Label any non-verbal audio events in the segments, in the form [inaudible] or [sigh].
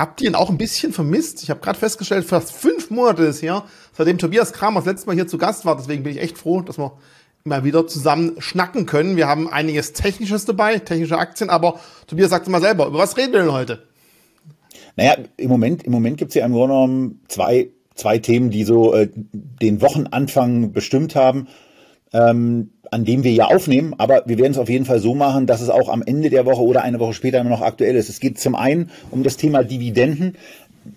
Habt ihr ihn auch ein bisschen vermisst? Ich habe gerade festgestellt, fast fünf Monate ist her, seitdem Tobias Kramer das letzte Mal hier zu Gast war. Deswegen bin ich echt froh, dass wir mal wieder zusammen schnacken können. Wir haben einiges Technisches dabei, technische Aktien, aber Tobias sagt mal selber, über was reden wir denn heute? Naja, im Moment, im Moment gibt es ja im Grunde genommen zwei, zwei Themen, die so äh, den Wochenanfang bestimmt haben. Ähm, an dem wir ja aufnehmen, aber wir werden es auf jeden Fall so machen, dass es auch am Ende der Woche oder eine Woche später immer noch aktuell ist. Es geht zum einen um das Thema Dividenden.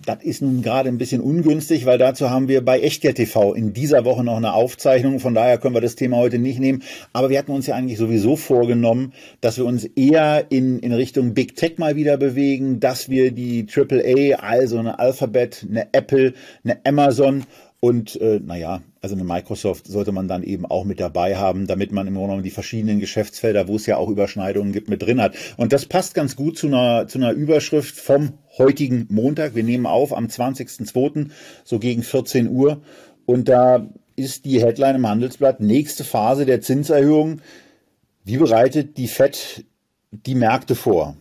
Das ist nun gerade ein bisschen ungünstig, weil dazu haben wir bei Echtgeld TV in dieser Woche noch eine Aufzeichnung. Von daher können wir das Thema heute nicht nehmen. Aber wir hatten uns ja eigentlich sowieso vorgenommen, dass wir uns eher in, in Richtung Big Tech mal wieder bewegen, dass wir die AAA, also eine Alphabet, eine Apple, eine Amazon und äh, naja, also eine Microsoft sollte man dann eben auch mit dabei haben, damit man im Grunde genommen die verschiedenen Geschäftsfelder, wo es ja auch Überschneidungen gibt, mit drin hat. Und das passt ganz gut zu einer, zu einer Überschrift vom heutigen Montag. Wir nehmen auf am 20.02. so gegen 14 Uhr. Und da ist die Headline im Handelsblatt, nächste Phase der Zinserhöhung. Wie bereitet die FED die Märkte vor?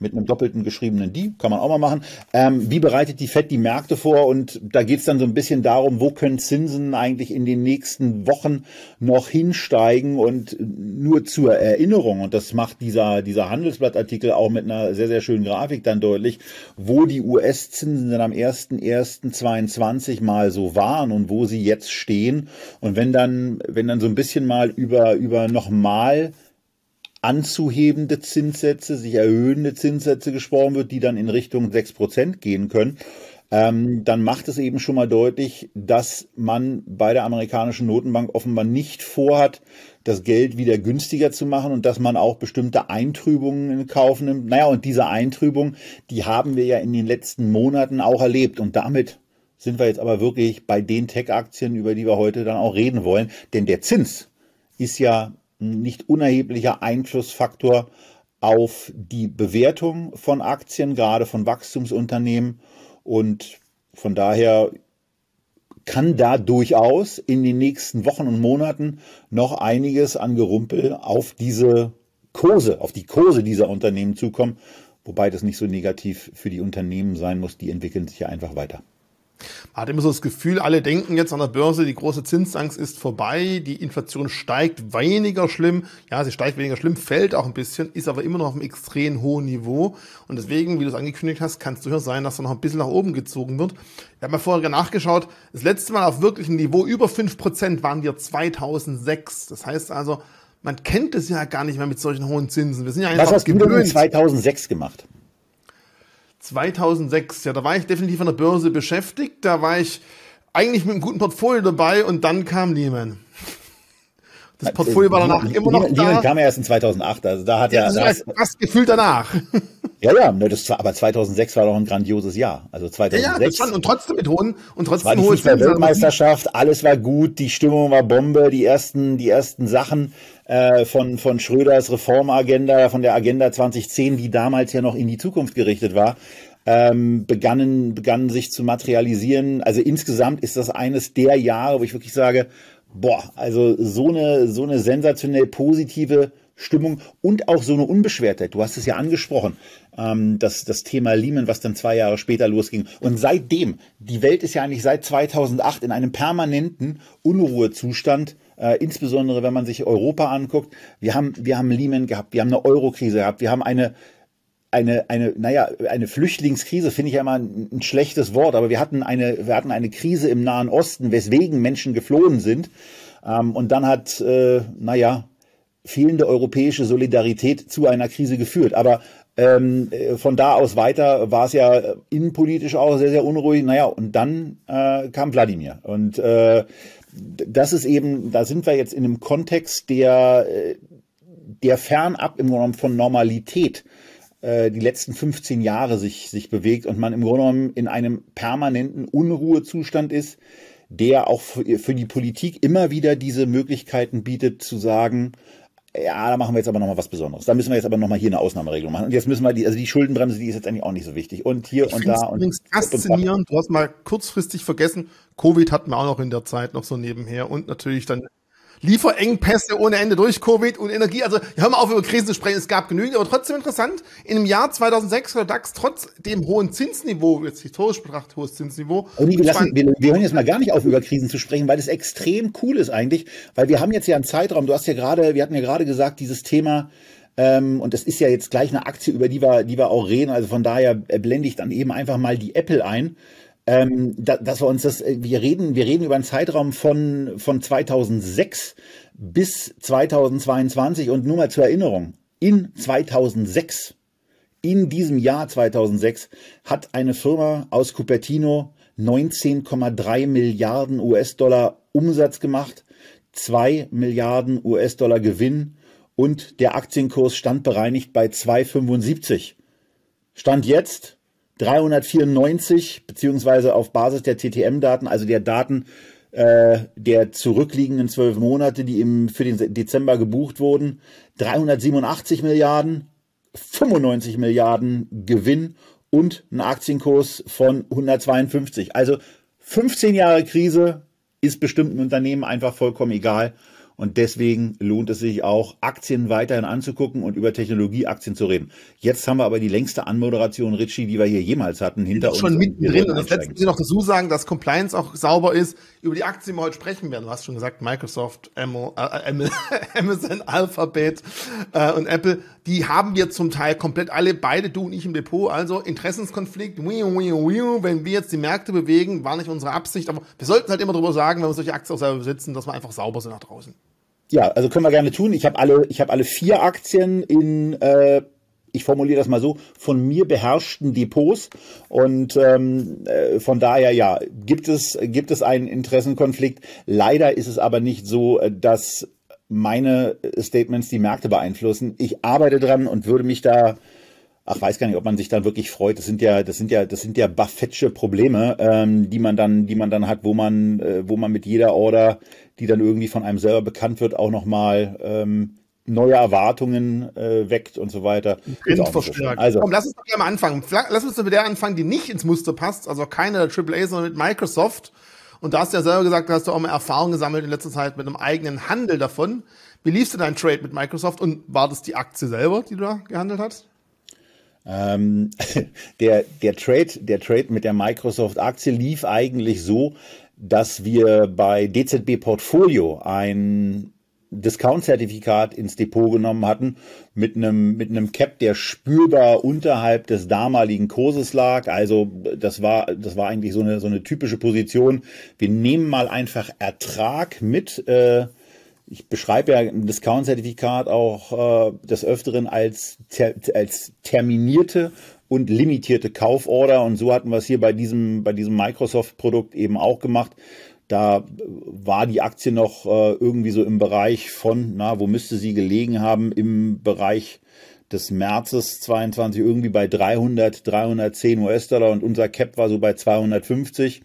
Mit einem doppelten geschriebenen Die, kann man auch mal machen. Ähm, wie bereitet die FED die Märkte vor? Und da geht es dann so ein bisschen darum, wo können Zinsen eigentlich in den nächsten Wochen noch hinsteigen? Und nur zur Erinnerung, und das macht dieser, dieser Handelsblattartikel auch mit einer sehr, sehr schönen Grafik dann deutlich, wo die US-Zinsen dann am 1.1.22 mal so waren und wo sie jetzt stehen. Und wenn dann, wenn dann so ein bisschen mal über, über nochmal anzuhebende Zinssätze, sich erhöhende Zinssätze gesprochen wird, die dann in Richtung 6% gehen können, ähm, dann macht es eben schon mal deutlich, dass man bei der amerikanischen Notenbank offenbar nicht vorhat, das Geld wieder günstiger zu machen und dass man auch bestimmte Eintrübungen in Kauf nimmt. Naja, und diese Eintrübung, die haben wir ja in den letzten Monaten auch erlebt. Und damit sind wir jetzt aber wirklich bei den Tech-Aktien, über die wir heute dann auch reden wollen. Denn der Zins ist ja nicht unerheblicher Einflussfaktor auf die Bewertung von Aktien, gerade von Wachstumsunternehmen. Und von daher kann da durchaus in den nächsten Wochen und Monaten noch einiges an Gerumpel auf diese Kurse, auf die Kurse dieser Unternehmen zukommen, wobei das nicht so negativ für die Unternehmen sein muss, die entwickeln sich ja einfach weiter. Man hat immer so das Gefühl, alle denken jetzt an der Börse, die große Zinsangst ist vorbei, die Inflation steigt weniger schlimm. Ja, sie steigt weniger schlimm, fällt auch ein bisschen, ist aber immer noch auf einem extrem hohen Niveau. Und deswegen, wie du es angekündigt hast, kann es durchaus sein, dass er noch ein bisschen nach oben gezogen wird. Ich habe mal vorher nachgeschaut, das letzte Mal auf wirklichem Niveau über fünf Prozent waren wir 2006. Das heißt also, man kennt es ja gar nicht mehr mit solchen hohen Zinsen. Wir sind ja einfach Was hast du denn 2006 gemacht? 2006, ja, da war ich definitiv an der Börse beschäftigt. Da war ich eigentlich mit einem guten Portfolio dabei und dann kam Lehman. Das Portfolio war danach immer noch Lehman da. Lehman kam ja erst in 2008, also da hat ja... ja das fast gefühlt danach. [laughs] Ja, ja, ne, das war, aber 2006 war doch ein grandioses Jahr. Also 2006. Ja, ja das fand, und trotzdem mit hohen und trotzdem war die hohe Weltmeisterschaft, alles war gut, die Stimmung war Bombe, die ersten, die ersten Sachen äh, von von Schröders Reformagenda, von der Agenda 2010, die damals ja noch in die Zukunft gerichtet war, ähm, begannen begannen sich zu materialisieren. Also insgesamt ist das eines der Jahre, wo ich wirklich sage, boah, also so eine so eine sensationell positive Stimmung und auch so eine Unbeschwertheit. Du hast es ja angesprochen, ähm, das, das Thema Lehman, was dann zwei Jahre später losging. Und seitdem, die Welt ist ja eigentlich seit 2008 in einem permanenten Unruhezustand, äh, insbesondere wenn man sich Europa anguckt. Wir haben, wir haben Lehman gehabt, wir haben eine Eurokrise gehabt, wir haben eine eine, eine, naja, eine Flüchtlingskrise finde ich ja immer ein, ein, schlechtes Wort, aber wir hatten eine, wir hatten eine Krise im Nahen Osten, weswegen Menschen geflohen sind. Ähm, und dann hat, äh, naja, fehlende europäische Solidarität zu einer Krise geführt. Aber ähm, äh, von da aus weiter war es ja innenpolitisch auch sehr, sehr unruhig. Naja, und dann äh, kam Wladimir. Und äh, das ist eben, da sind wir jetzt in einem Kontext, der, äh, der fernab im Grunde genommen von Normalität äh, die letzten 15 Jahre sich, sich bewegt und man im Grunde genommen in einem permanenten Unruhezustand ist, der auch für, für die Politik immer wieder diese Möglichkeiten bietet zu sagen, ja, da machen wir jetzt aber nochmal was Besonderes. Da müssen wir jetzt aber nochmal hier eine Ausnahmeregelung machen. Und jetzt müssen wir die, also die Schuldenbremse, die ist jetzt eigentlich auch nicht so wichtig. Und hier ich und da. Und übrigens faszinierend. Du hast mal kurzfristig vergessen, Covid hatten wir auch noch in der Zeit noch so nebenher und natürlich dann Lieferengpässe ohne Ende durch Covid und Energie. Also hör mal auf, über Krisen zu sprechen. Es gab genügend, aber trotzdem interessant. In dem Jahr 2006 war der DAX trotz dem hohen Zinsniveau, jetzt historisch betrachtet hohes Zinsniveau. Und wir, lassen, wir, wir hören jetzt mal gar nicht auf, über Krisen zu sprechen, weil das extrem cool ist eigentlich. Weil wir haben jetzt ja einen Zeitraum, du hast ja gerade, wir hatten ja gerade gesagt, dieses Thema, ähm, und das ist ja jetzt gleich eine Aktie, über die wir, die wir auch reden. Also von daher blende ich dann eben einfach mal die Apple ein ähm, da, dass wir uns das, äh, wir reden, wir reden über einen Zeitraum von, von 2006 bis 2022 und nur mal zur Erinnerung, in 2006, in diesem Jahr 2006 hat eine Firma aus Cupertino 19,3 Milliarden US-Dollar Umsatz gemacht, 2 Milliarden US-Dollar Gewinn und der Aktienkurs stand bereinigt bei 2,75. Stand jetzt 394 beziehungsweise auf Basis der TTM-Daten, also der Daten äh, der zurückliegenden zwölf Monate, die im, für den Dezember gebucht wurden, 387 Milliarden, 95 Milliarden Gewinn und ein Aktienkurs von 152. Also 15 Jahre Krise ist bestimmten Unternehmen einfach vollkommen egal. Und deswegen lohnt es sich auch, Aktien weiterhin anzugucken und über Technologieaktien zu reden. Jetzt haben wir aber die längste Anmoderation, Richie, die wir hier jemals hatten, hinter uns. Schon mittendrin. Und das letzte muss ich noch dazu sagen, dass Compliance auch sauber ist. Über die Aktien, die wir heute sprechen werden. Du hast schon gesagt, Microsoft, [laughs] Amazon, Alphabet äh, und Apple, die haben wir zum Teil komplett alle, beide du und ich im Depot. Also Interessenskonflikt, wenn wir jetzt die Märkte bewegen, war nicht unsere Absicht. Aber wir sollten halt immer darüber sagen, wenn wir solche Aktien auch selber besitzen, dass wir einfach sauber sind nach draußen. Ja, also können wir gerne tun. Ich habe alle, ich habe alle vier Aktien in, äh, ich formuliere das mal so, von mir beherrschten Depots und ähm, äh, von daher ja gibt es gibt es einen Interessenkonflikt. Leider ist es aber nicht so, äh, dass meine Statements die Märkte beeinflussen. Ich arbeite dran und würde mich da ach weiß gar nicht, ob man sich dann wirklich freut. Das sind ja, das sind ja, das sind ja Buffettsche Probleme, ähm, die man dann, die man dann hat, wo man, äh, wo man mit jeder Order, die dann irgendwie von einem selber bekannt wird, auch nochmal ähm, neue Erwartungen äh, weckt und so weiter. verstärkt. Also, Komm, lass uns doch mal anfangen. Lass uns doch mit der anfangen, die nicht ins Muster passt, also keine der AAA, sondern mit Microsoft. Und da hast du ja selber gesagt, da hast du auch mal Erfahrung gesammelt in letzter Zeit mit einem eigenen Handel davon. Wie liefst du dein Trade mit Microsoft und war das die Aktie selber, die du da gehandelt hast? Ähm, [laughs] der, der, Trade, der Trade mit der Microsoft-Aktie lief eigentlich so, dass wir bei DZB Portfolio ein Discount-Zertifikat ins Depot genommen hatten mit einem mit einem Cap, der spürbar unterhalb des damaligen Kurses lag. Also das war das war eigentlich so eine so eine typische Position. Wir nehmen mal einfach Ertrag mit. Äh, ich beschreibe ja ein Discount-Zertifikat auch äh, des Öfteren als, ter, als terminierte und limitierte Kauforder. Und so hatten wir es hier bei diesem, bei diesem Microsoft-Produkt eben auch gemacht. Da war die Aktie noch äh, irgendwie so im Bereich von, na, wo müsste sie gelegen haben? Im Bereich des Märzes 22 irgendwie bei 300, 310 US-Dollar und unser Cap war so bei 250.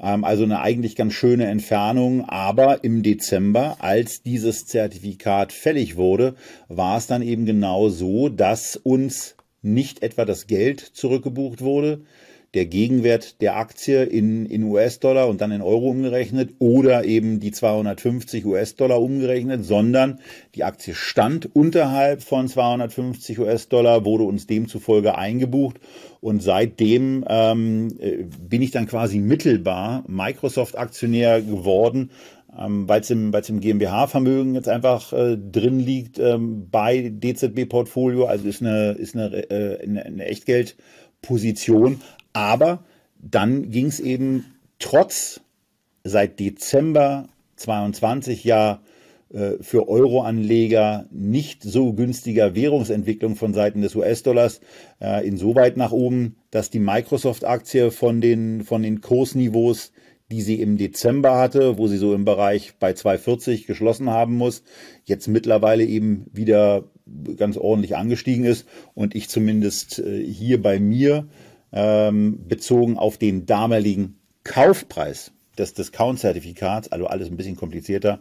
Ähm, also eine eigentlich ganz schöne Entfernung. Aber im Dezember, als dieses Zertifikat fällig wurde, war es dann eben genau so, dass uns nicht etwa das Geld zurückgebucht wurde, der Gegenwert der Aktie in, in US-Dollar und dann in Euro umgerechnet oder eben die 250 US-Dollar umgerechnet, sondern die Aktie stand unterhalb von 250 US-Dollar, wurde uns demzufolge eingebucht und seitdem ähm, äh, bin ich dann quasi mittelbar Microsoft-Aktionär geworden, ähm, weil es im, weil's im GmbH-Vermögen jetzt einfach äh, drin liegt ähm, bei DZB-Portfolio, also ist eine, ist eine, äh, eine, eine Echtgeldposition. Aber dann ging es eben trotz seit Dezember 22 ja äh, für Euroanleger nicht so günstiger Währungsentwicklung von Seiten des US-Dollars äh, insoweit nach oben, dass die Microsoft-Aktie von den, von den Kursniveaus, die sie im Dezember hatte, wo sie so im Bereich bei 2,40 geschlossen haben muss, jetzt mittlerweile eben wieder ganz ordentlich angestiegen ist und ich zumindest äh, hier bei mir ähm, bezogen auf den damaligen Kaufpreis des Discount-Zertifikats, also alles ein bisschen komplizierter,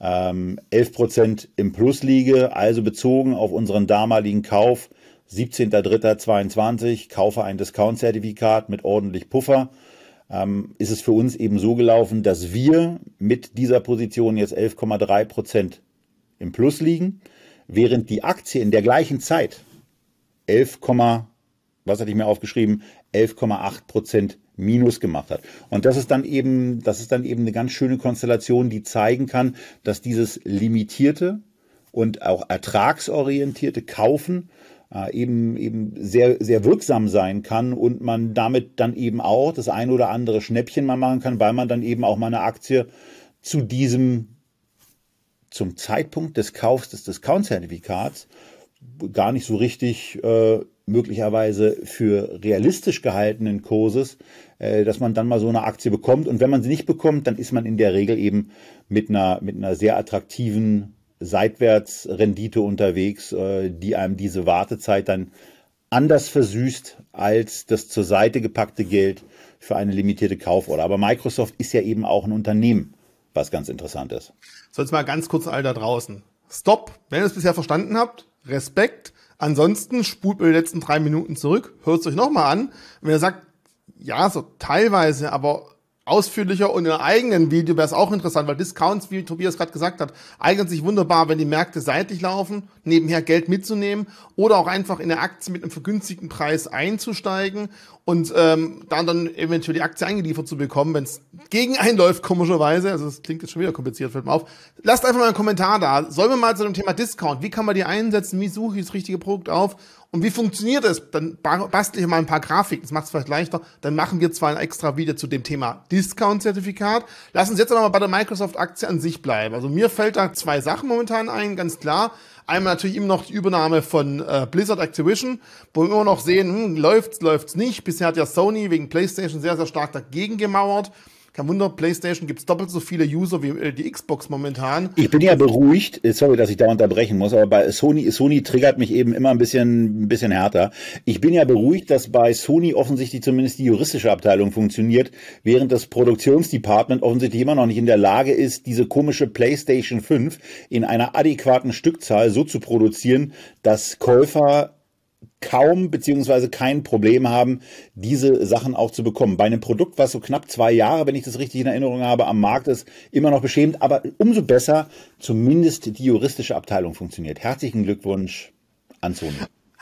ähm, 11% im Plus liege, also bezogen auf unseren damaligen Kauf 17.03.22, kaufe ein Discount-Zertifikat mit ordentlich Puffer, ähm, ist es für uns eben so gelaufen, dass wir mit dieser Position jetzt 11,3 Prozent im Plus liegen, während die Aktie in der gleichen Zeit 11, was hatte ich mir aufgeschrieben, 11,8 Prozent Minus gemacht hat. Und das ist dann eben, das ist dann eben eine ganz schöne Konstellation, die zeigen kann, dass dieses limitierte und auch ertragsorientierte Kaufen äh, eben, eben sehr, sehr wirksam sein kann und man damit dann eben auch das ein oder andere Schnäppchen mal machen kann, weil man dann eben auch mal eine Aktie zu diesem, zum Zeitpunkt des Kaufs des Discount-Zertifikats gar nicht so richtig äh, möglicherweise für realistisch gehaltenen Kurses, äh, dass man dann mal so eine Aktie bekommt. Und wenn man sie nicht bekommt, dann ist man in der Regel eben mit einer, mit einer sehr attraktiven Seitwärtsrendite unterwegs, äh, die einem diese Wartezeit dann anders versüßt als das zur Seite gepackte Geld für eine limitierte Kauforder. Aber Microsoft ist ja eben auch ein Unternehmen, was ganz interessant ist. So, jetzt mal ganz kurz all da draußen. Stopp, wenn ihr es bisher verstanden habt, Respekt. Ansonsten spult mir die letzten drei Minuten zurück, hört es euch nochmal an. Wenn ihr sagt, ja, so teilweise, aber ausführlicher und in einem eigenen Video wäre es auch interessant, weil Discounts, wie Tobias gerade gesagt hat, eignen sich wunderbar, wenn die Märkte seitlich laufen, nebenher Geld mitzunehmen oder auch einfach in der Aktie mit einem vergünstigten Preis einzusteigen und ähm, dann dann eventuell die Aktie eingeliefert zu bekommen, wenn es gegen einläuft, komischerweise. Also das klingt jetzt schon wieder kompliziert, fällt mir auf. Lasst einfach mal einen Kommentar da. Sollen wir mal zu dem Thema Discount, wie kann man die einsetzen, wie suche ich das richtige Produkt auf und wie funktioniert es? Dann bastle ich mal ein paar Grafiken, das macht es vielleicht leichter. Dann machen wir zwar ein extra Video zu dem Thema Discount-Zertifikat. Lass uns jetzt aber mal bei der Microsoft-Aktie an sich bleiben. Also mir fällt da zwei Sachen momentan ein, ganz klar. Einmal natürlich immer noch die Übernahme von äh, Blizzard Activision, wo wir immer noch sehen, hm, läuft's, läuft's nicht. Bisher hat ja Sony wegen PlayStation sehr, sehr stark dagegen gemauert. Kein Wunder, PlayStation gibt es doppelt so viele User wie äh, die Xbox momentan. Ich bin ja beruhigt, äh, sorry, dass ich da unterbrechen muss, aber bei Sony, Sony triggert mich eben immer ein bisschen, ein bisschen härter. Ich bin ja beruhigt, dass bei Sony offensichtlich zumindest die juristische Abteilung funktioniert, während das Produktionsdepartment offensichtlich immer noch nicht in der Lage ist, diese komische PlayStation 5 in einer adäquaten Stückzahl so zu produzieren, dass Käufer kaum beziehungsweise kein Problem haben, diese Sachen auch zu bekommen. Bei einem Produkt, was so knapp zwei Jahre, wenn ich das richtig in Erinnerung habe, am Markt ist, immer noch beschämend, aber umso besser zumindest die juristische Abteilung funktioniert. Herzlichen Glückwunsch an Sony.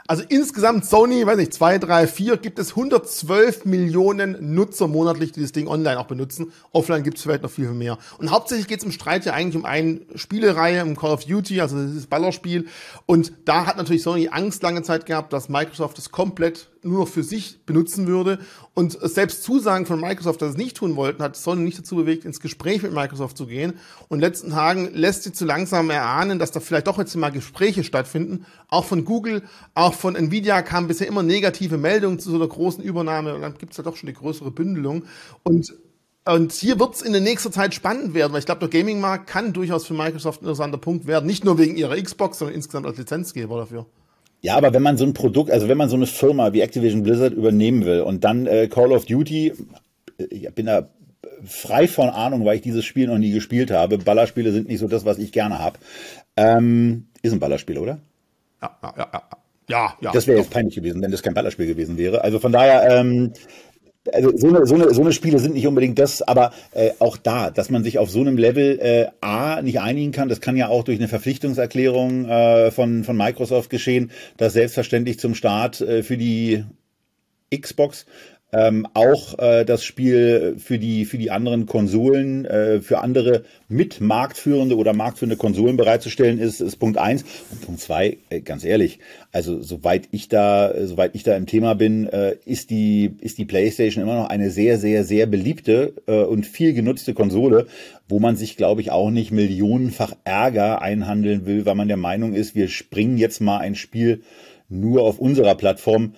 Also insgesamt Sony, weiß nicht, zwei, drei, vier, gibt es 112 Millionen Nutzer monatlich, die das Ding online auch benutzen. Offline gibt es vielleicht noch viel, viel mehr. Und hauptsächlich geht es im Streit ja eigentlich um eine Spielereihe, um Call of Duty, also dieses Ballerspiel. Und da hat natürlich Sony Angst lange Zeit gehabt, dass Microsoft es komplett nur noch für sich benutzen würde. Und selbst Zusagen von Microsoft, dass sie es nicht tun wollten, hat Sony nicht dazu bewegt, ins Gespräch mit Microsoft zu gehen. Und in den letzten Tagen lässt sie zu langsam erahnen, dass da vielleicht doch jetzt mal Gespräche stattfinden. Auch von Google, auch von Nvidia kamen bisher immer negative Meldungen zu so einer großen Übernahme. Und dann gibt es ja doch schon eine größere Bündelung. Und und hier wird es in der nächsten Zeit spannend werden, weil ich glaube, der Gaming-Markt kann durchaus für Microsoft ein interessanter Punkt werden. Nicht nur wegen ihrer Xbox, sondern insgesamt als Lizenzgeber dafür. Ja, aber wenn man so ein Produkt, also wenn man so eine Firma wie Activision Blizzard übernehmen will und dann äh, Call of Duty, äh, ich bin da frei von Ahnung, weil ich dieses Spiel noch nie gespielt habe. Ballerspiele sind nicht so das, was ich gerne habe. Ähm, ist ein Ballerspiel, oder? Ja, ja, ja. ja. Ja, ja. Das wäre jetzt peinlich gewesen, wenn das kein Ballerspiel gewesen wäre. Also von daher, ähm, also so eine, so, eine, so eine Spiele sind nicht unbedingt das, aber äh, auch da, dass man sich auf so einem Level äh, A nicht einigen kann, das kann ja auch durch eine Verpflichtungserklärung äh, von, von Microsoft geschehen, dass selbstverständlich zum Start äh, für die Xbox ähm, auch äh, das Spiel für die für die anderen Konsolen, äh, für andere mit marktführende oder marktführende Konsolen bereitzustellen ist, ist Punkt eins. Und Punkt zwei, äh, ganz ehrlich, also soweit ich da soweit ich da im Thema bin, äh, ist die ist die PlayStation immer noch eine sehr sehr sehr beliebte äh, und viel genutzte Konsole, wo man sich glaube ich auch nicht millionenfach Ärger einhandeln will, weil man der Meinung ist, wir springen jetzt mal ein Spiel nur auf unserer Plattform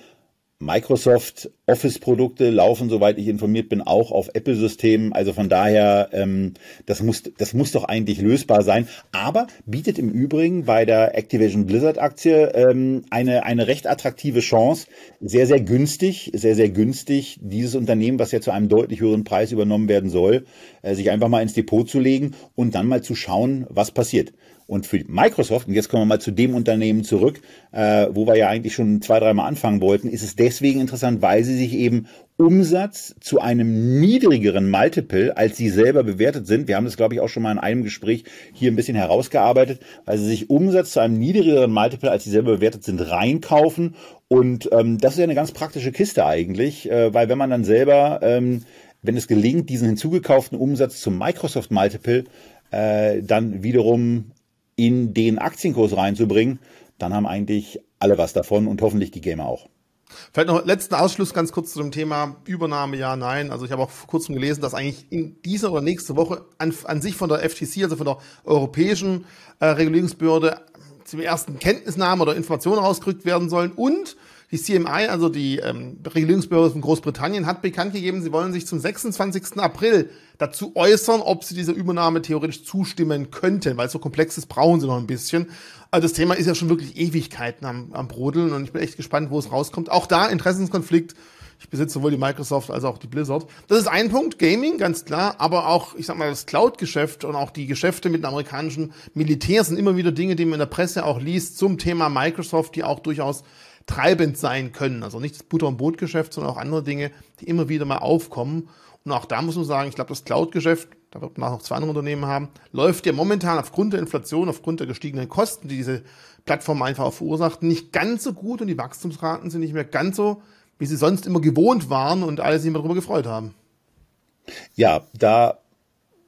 Microsoft Office-Produkte laufen, soweit ich informiert bin, auch auf Apple-Systemen. Also von daher, ähm, das, muss, das muss doch eigentlich lösbar sein. Aber bietet im Übrigen bei der Activision Blizzard-Aktie ähm, eine, eine recht attraktive Chance, sehr, sehr günstig, sehr, sehr günstig, dieses Unternehmen, was ja zu einem deutlich höheren Preis übernommen werden soll, äh, sich einfach mal ins Depot zu legen und dann mal zu schauen, was passiert. Und für Microsoft, und jetzt kommen wir mal zu dem Unternehmen zurück, äh, wo wir ja eigentlich schon zwei, dreimal anfangen wollten, ist es deswegen interessant, weil sie sich eben Umsatz zu einem niedrigeren Multiple, als sie selber bewertet sind. Wir haben das, glaube ich, auch schon mal in einem Gespräch hier ein bisschen herausgearbeitet, weil sie sich Umsatz zu einem niedrigeren Multiple, als sie selber bewertet sind, reinkaufen. Und ähm, das ist ja eine ganz praktische Kiste eigentlich, äh, weil wenn man dann selber, ähm, wenn es gelingt, diesen hinzugekauften Umsatz zum Microsoft Multiple äh, dann wiederum in den Aktienkurs reinzubringen, dann haben eigentlich alle was davon und hoffentlich die Gamer auch. Vielleicht noch letzten Ausschluss ganz kurz zu dem Thema Übernahme, ja, nein. Also ich habe auch vor kurzem gelesen, dass eigentlich in dieser oder nächste Woche an, an sich von der FTC, also von der Europäischen äh, Regulierungsbehörde, zum ersten Kenntnisnahme oder Informationen rausgerückt werden sollen und die CMI, also die ähm, Regulierungsbehörde von Großbritannien, hat bekannt gegeben, sie wollen sich zum 26. April dazu äußern, ob sie dieser Übernahme theoretisch zustimmen könnten, weil so komplex ist, brauchen sie noch ein bisschen. Also das Thema ist ja schon wirklich Ewigkeiten am, am Brodeln und ich bin echt gespannt, wo es rauskommt. Auch da Interessenskonflikt. Ich besitze sowohl die Microsoft als auch die Blizzard. Das ist ein Punkt, Gaming, ganz klar, aber auch, ich sag mal, das Cloud-Geschäft und auch die Geschäfte mit dem amerikanischen Militär sind immer wieder Dinge, die man in der Presse auch liest zum Thema Microsoft, die auch durchaus treibend sein können. Also nicht das Butter- und Brotgeschäft, sondern auch andere Dinge, die immer wieder mal aufkommen. Und auch da muss man sagen, ich glaube, das Cloud-Geschäft, da wird man auch noch zwei andere Unternehmen haben, läuft ja momentan aufgrund der Inflation, aufgrund der gestiegenen Kosten, die diese Plattform einfach auch verursacht, nicht ganz so gut und die Wachstumsraten sind nicht mehr ganz so, wie sie sonst immer gewohnt waren und alle sich immer darüber gefreut haben. Ja, da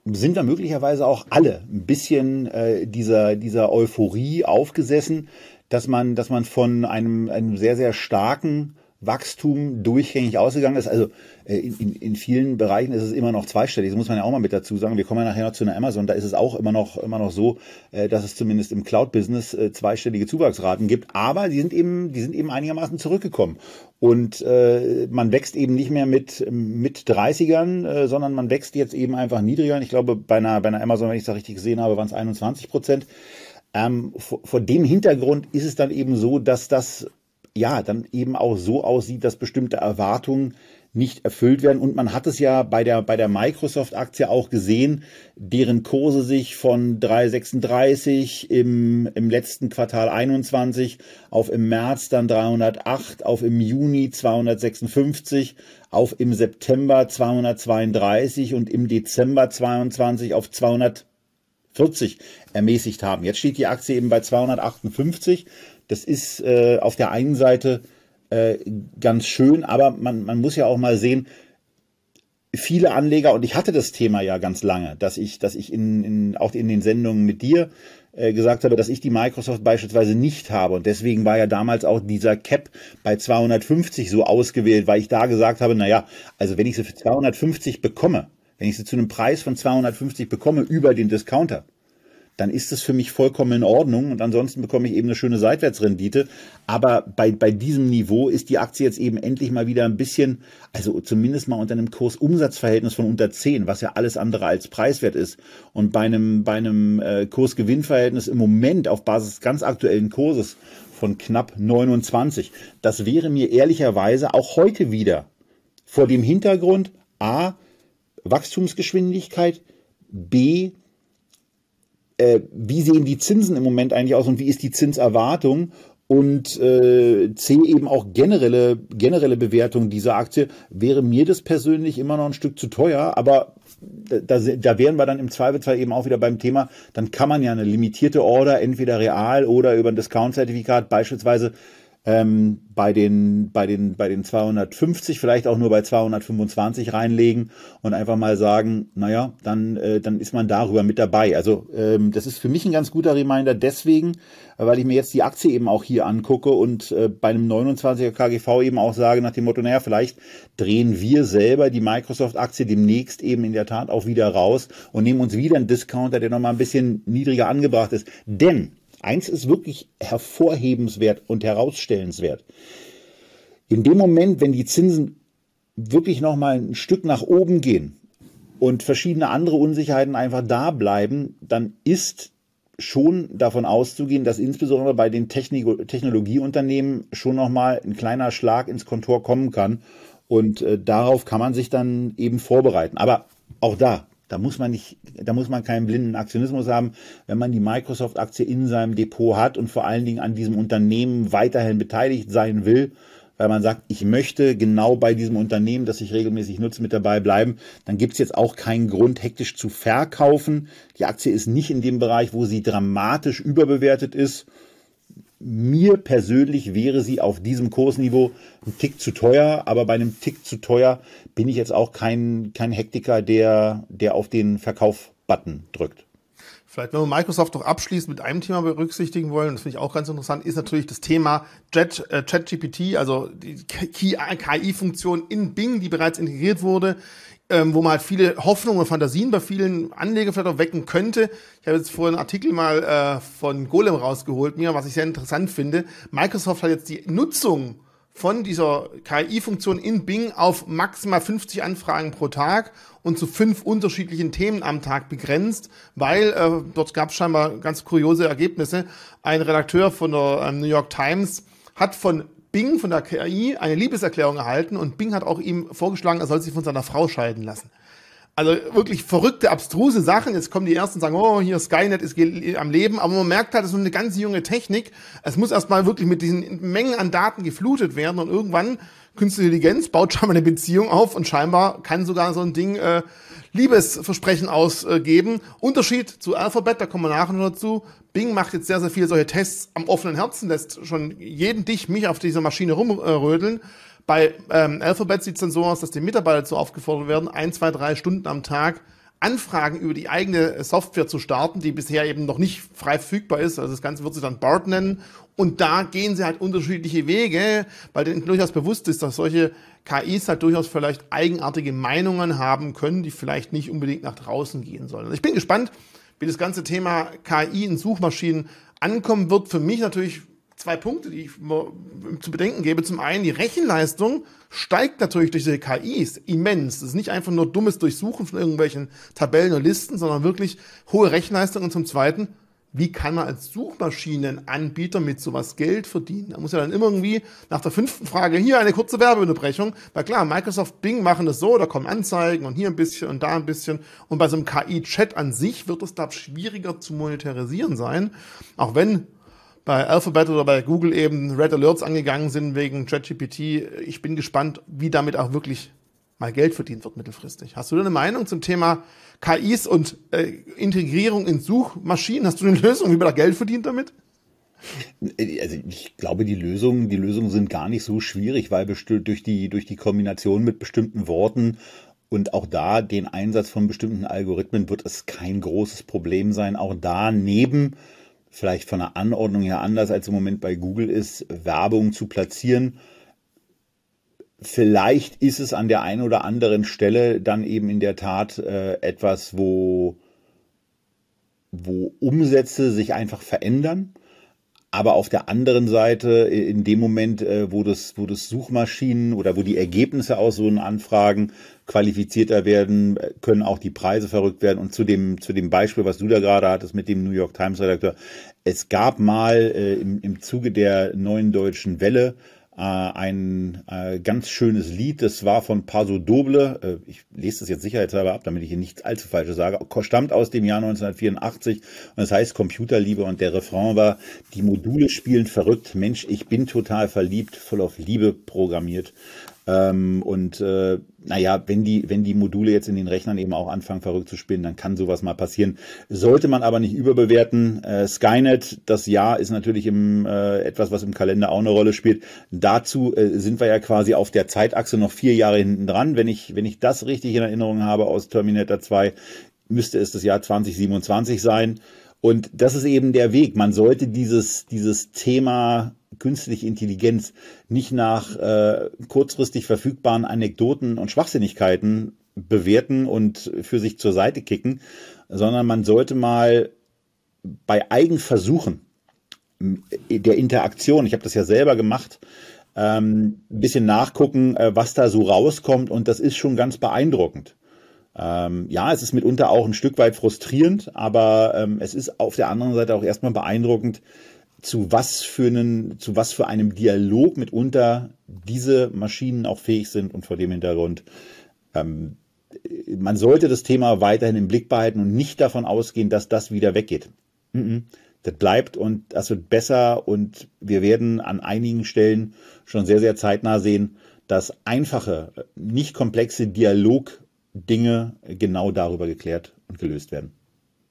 sind wir möglicherweise auch alle ein bisschen äh, dieser, dieser Euphorie aufgesessen, dass man, dass man von einem, einem sehr, sehr starken Wachstum durchgängig ausgegangen ist. Also äh, in, in vielen Bereichen ist es immer noch zweistellig. Das muss man ja auch mal mit dazu sagen. Wir kommen ja nachher noch zu einer Amazon. Da ist es auch immer noch immer noch so, äh, dass es zumindest im Cloud-Business äh, zweistellige Zuwachsraten gibt. Aber die sind eben die sind eben einigermaßen zurückgekommen. Und äh, man wächst eben nicht mehr mit mit 30ern, äh, sondern man wächst jetzt eben einfach niedriger. Ich glaube bei einer bei einer Amazon, wenn ich es richtig gesehen habe, waren es 21 Prozent. Ähm, vor, vor dem Hintergrund ist es dann eben so, dass das ja dann eben auch so aussieht, dass bestimmte Erwartungen nicht erfüllt werden. Und man hat es ja bei der, bei der Microsoft-Aktie auch gesehen, deren Kurse sich von 336 im, im letzten Quartal 21 auf im März dann 308, auf im Juni 256, auf im September 232 und im Dezember 22 auf 200 40 ermäßigt haben. Jetzt steht die Aktie eben bei 258. Das ist äh, auf der einen Seite äh, ganz schön, aber man, man muss ja auch mal sehen, viele Anleger, und ich hatte das Thema ja ganz lange, dass ich, dass ich in, in, auch in den Sendungen mit dir äh, gesagt habe, dass ich die Microsoft beispielsweise nicht habe. Und deswegen war ja damals auch dieser Cap bei 250 so ausgewählt, weil ich da gesagt habe, naja, also wenn ich sie für 250 bekomme, wenn ich sie zu einem Preis von 250 bekomme über den Discounter, dann ist das für mich vollkommen in Ordnung und ansonsten bekomme ich eben eine schöne Seitwärtsrendite. Aber bei, bei diesem Niveau ist die Aktie jetzt eben endlich mal wieder ein bisschen, also zumindest mal unter einem Kurs-Umsatz-Verhältnis von unter 10, was ja alles andere als preiswert ist. Und bei einem, bei einem äh, Kurs-Gewinn-Verhältnis im Moment auf Basis ganz aktuellen Kurses von knapp 29. Das wäre mir ehrlicherweise auch heute wieder vor dem Hintergrund A, Wachstumsgeschwindigkeit, B, äh, wie sehen die Zinsen im Moment eigentlich aus und wie ist die Zinserwartung? Und äh, C eben auch generelle, generelle Bewertung dieser Aktie, wäre mir das persönlich immer noch ein Stück zu teuer, aber da, da wären wir dann im Zweifelsfall eben auch wieder beim Thema, dann kann man ja eine limitierte Order entweder real oder über ein Discount-Zertifikat beispielsweise ähm, bei den bei den bei den 250 vielleicht auch nur bei 225 reinlegen und einfach mal sagen, naja, dann äh, dann ist man darüber mit dabei. Also ähm, das ist für mich ein ganz guter Reminder deswegen, weil ich mir jetzt die Aktie eben auch hier angucke und äh, bei einem 29er KGV eben auch sage nach dem Motto, naja, vielleicht drehen wir selber die Microsoft-Aktie demnächst eben in der Tat auch wieder raus und nehmen uns wieder einen Discounter, der nochmal ein bisschen niedriger angebracht ist. Denn Eins ist wirklich hervorhebenswert und herausstellenswert. In dem Moment, wenn die Zinsen wirklich noch mal ein Stück nach oben gehen und verschiedene andere Unsicherheiten einfach da bleiben, dann ist schon davon auszugehen, dass insbesondere bei den Technologieunternehmen schon noch mal ein kleiner Schlag ins Kontor kommen kann und äh, darauf kann man sich dann eben vorbereiten. Aber auch da, Da muss man nicht, da muss man keinen blinden Aktionismus haben, wenn man die Microsoft-Aktie in seinem Depot hat und vor allen Dingen an diesem Unternehmen weiterhin beteiligt sein will, weil man sagt, ich möchte genau bei diesem Unternehmen, das ich regelmäßig nutze, mit dabei bleiben, dann gibt es jetzt auch keinen Grund, hektisch zu verkaufen. Die Aktie ist nicht in dem Bereich, wo sie dramatisch überbewertet ist mir persönlich wäre sie auf diesem Kursniveau ein Tick zu teuer, aber bei einem Tick zu teuer bin ich jetzt auch kein, kein Hektiker, der, der auf den Verkauf-Button drückt. Vielleicht, wenn wir Microsoft noch abschließend mit einem Thema berücksichtigen wollen, das finde ich auch ganz interessant, ist natürlich das Thema Chat, äh, ChatGPT, also die KI-Funktion in Bing, die bereits integriert wurde ähm, wo man halt viele Hoffnungen und Fantasien bei vielen Anlegern vielleicht auch wecken könnte. Ich habe jetzt vorhin einen Artikel mal äh, von Golem rausgeholt, mir, was ich sehr interessant finde. Microsoft hat jetzt die Nutzung von dieser KI-Funktion in Bing auf maximal 50 Anfragen pro Tag und zu fünf unterschiedlichen Themen am Tag begrenzt, weil äh, dort gab es scheinbar ganz kuriose Ergebnisse. Ein Redakteur von der ähm, New York Times hat von Bing von der KI eine Liebeserklärung erhalten und Bing hat auch ihm vorgeschlagen, er soll sich von seiner Frau scheiden lassen. Also wirklich verrückte, abstruse Sachen. Jetzt kommen die ersten und sagen, oh, hier Skynet ist am Leben. Aber man merkt halt, es ist eine ganz junge Technik. Es muss erstmal wirklich mit diesen Mengen an Daten geflutet werden und irgendwann künstliche Intelligenz baut scheinbar eine Beziehung auf und scheinbar kann sogar so ein Ding äh, Liebesversprechen ausgeben. Unterschied zu Alphabet, da kommen wir nachher noch dazu. Bing macht jetzt sehr, sehr viele solche Tests am offenen Herzen, lässt schon jeden dich, mich auf dieser Maschine rumrödeln. Bei ähm, Alphabet sieht es dann so aus, dass die Mitarbeiter dazu aufgefordert werden, ein, zwei, drei Stunden am Tag Anfragen über die eigene Software zu starten, die bisher eben noch nicht frei verfügbar ist. Also das Ganze wird sich dann BART nennen. Und da gehen sie halt unterschiedliche Wege, weil denen durchaus bewusst ist, dass solche KIs halt durchaus vielleicht eigenartige Meinungen haben können, die vielleicht nicht unbedingt nach draußen gehen sollen. Also ich bin gespannt, wie das ganze Thema KI in Suchmaschinen ankommen wird. Für mich natürlich zwei Punkte, die ich zu bedenken gebe. Zum einen, die Rechenleistung steigt natürlich durch diese KIs immens. Das ist nicht einfach nur dummes Durchsuchen von irgendwelchen Tabellen und Listen, sondern wirklich hohe Rechenleistung. Und zum zweiten, wie kann man als Suchmaschinenanbieter mit sowas Geld verdienen? Da muss ja dann immer irgendwie nach der fünften Frage hier eine kurze Werbeunterbrechung. Weil klar, Microsoft Bing machen das so, da kommen Anzeigen und hier ein bisschen und da ein bisschen. Und bei so einem KI-Chat an sich wird es da schwieriger zu monetarisieren sein. Auch wenn bei Alphabet oder bei Google eben Red Alerts angegangen sind wegen ChatGPT. Ich bin gespannt, wie damit auch wirklich mal Geld verdient wird mittelfristig. Hast du eine Meinung zum Thema KIs und äh, Integrierung in Suchmaschinen? Hast du eine Lösung, wie man da Geld verdient damit? Also ich glaube, die Lösungen, die Lösungen sind gar nicht so schwierig, weil durch die, durch die Kombination mit bestimmten Worten und auch da den Einsatz von bestimmten Algorithmen wird es kein großes Problem sein. Auch da neben vielleicht von der Anordnung her anders als im Moment bei Google ist, Werbung zu platzieren Vielleicht ist es an der einen oder anderen Stelle dann eben in der Tat äh, etwas, wo, wo Umsätze sich einfach verändern. Aber auf der anderen Seite, äh, in dem Moment, äh, wo das, wo das Suchmaschinen oder wo die Ergebnisse aus so Anfragen qualifizierter werden, können auch die Preise verrückt werden. Und zu dem, zu dem Beispiel, was du da gerade hattest mit dem New York Times Redakteur, es gab mal äh, im, im Zuge der neuen deutschen Welle äh, ein äh, ganz schönes Lied. Das war von Paso Doble. Äh, ich lese das jetzt sicherheitshalber ab, damit ich hier nichts allzu Falsches sage. Stammt aus dem Jahr 1984 und es heißt Computerliebe und der Refrain war, die Module spielen verrückt. Mensch, ich bin total verliebt, voll auf Liebe programmiert. Ähm, und äh, naja, wenn die, wenn die Module jetzt in den Rechnern eben auch anfangen, verrückt zu spinnen, dann kann sowas mal passieren. Sollte man aber nicht überbewerten. Äh, Skynet, das Jahr ist natürlich im, äh, etwas, was im Kalender auch eine Rolle spielt. Dazu äh, sind wir ja quasi auf der Zeitachse noch vier Jahre hinten dran. Wenn ich, wenn ich das richtig in Erinnerung habe aus Terminator 2, müsste es das Jahr 2027 sein. Und das ist eben der Weg. Man sollte dieses, dieses Thema künstliche Intelligenz nicht nach äh, kurzfristig verfügbaren Anekdoten und Schwachsinnigkeiten bewerten und für sich zur Seite kicken, sondern man sollte mal bei Eigenversuchen der Interaktion, ich habe das ja selber gemacht, ähm, ein bisschen nachgucken, äh, was da so rauskommt und das ist schon ganz beeindruckend. Ähm, ja, es ist mitunter auch ein Stück weit frustrierend, aber ähm, es ist auf der anderen Seite auch erstmal beeindruckend, zu was für einen, zu was für einem Dialog mitunter diese Maschinen auch fähig sind und vor dem Hintergrund ähm, man sollte das Thema weiterhin im Blick behalten und nicht davon ausgehen, dass das wieder weggeht. Das bleibt und das wird besser und wir werden an einigen Stellen schon sehr, sehr zeitnah sehen, dass einfache, nicht komplexe Dialogdinge genau darüber geklärt und gelöst werden.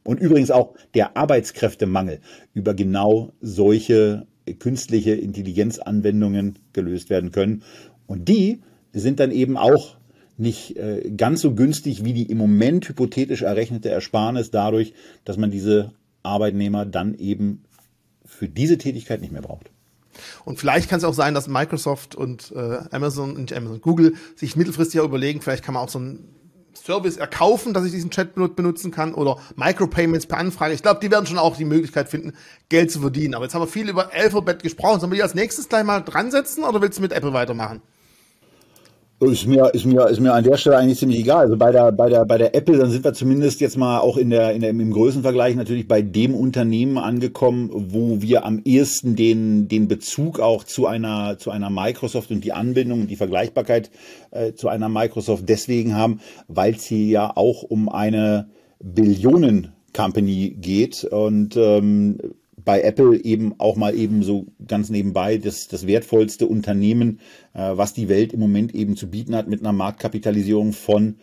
Und übrigens auch der Arbeitskräftemangel über genau solche künstliche Intelligenzanwendungen gelöst werden können. Und die sind dann eben auch nicht äh, ganz so günstig wie die im Moment hypothetisch errechnete Ersparnis dadurch, dass man diese Arbeitnehmer dann eben für diese Tätigkeit nicht mehr braucht. Und vielleicht kann es auch sein, dass Microsoft und äh, Amazon und Amazon Google sich mittelfristig auch überlegen, vielleicht kann man auch so ein Service erkaufen, dass ich diesen Chat benutzen kann oder Micropayments per Anfrage. Ich glaube, die werden schon auch die Möglichkeit finden, Geld zu verdienen. Aber jetzt haben wir viel über Alphabet gesprochen. Sollen wir die als nächstes gleich mal dran setzen oder willst du mit Apple weitermachen? Ist mir, ist mir, ist mir an der Stelle eigentlich ziemlich egal. Also bei der, bei der, bei der Apple, dann sind wir zumindest jetzt mal auch in der, in der, im Größenvergleich natürlich bei dem Unternehmen angekommen, wo wir am ehesten den, den Bezug auch zu einer, zu einer Microsoft und die Anbindung und die Vergleichbarkeit äh, zu einer Microsoft deswegen haben, weil es hier ja auch um eine Billionen Company geht und ähm, bei Apple eben auch mal eben so ganz nebenbei das, das wertvollste Unternehmen, äh, was die Welt im Moment eben zu bieten hat, mit einer Marktkapitalisierung von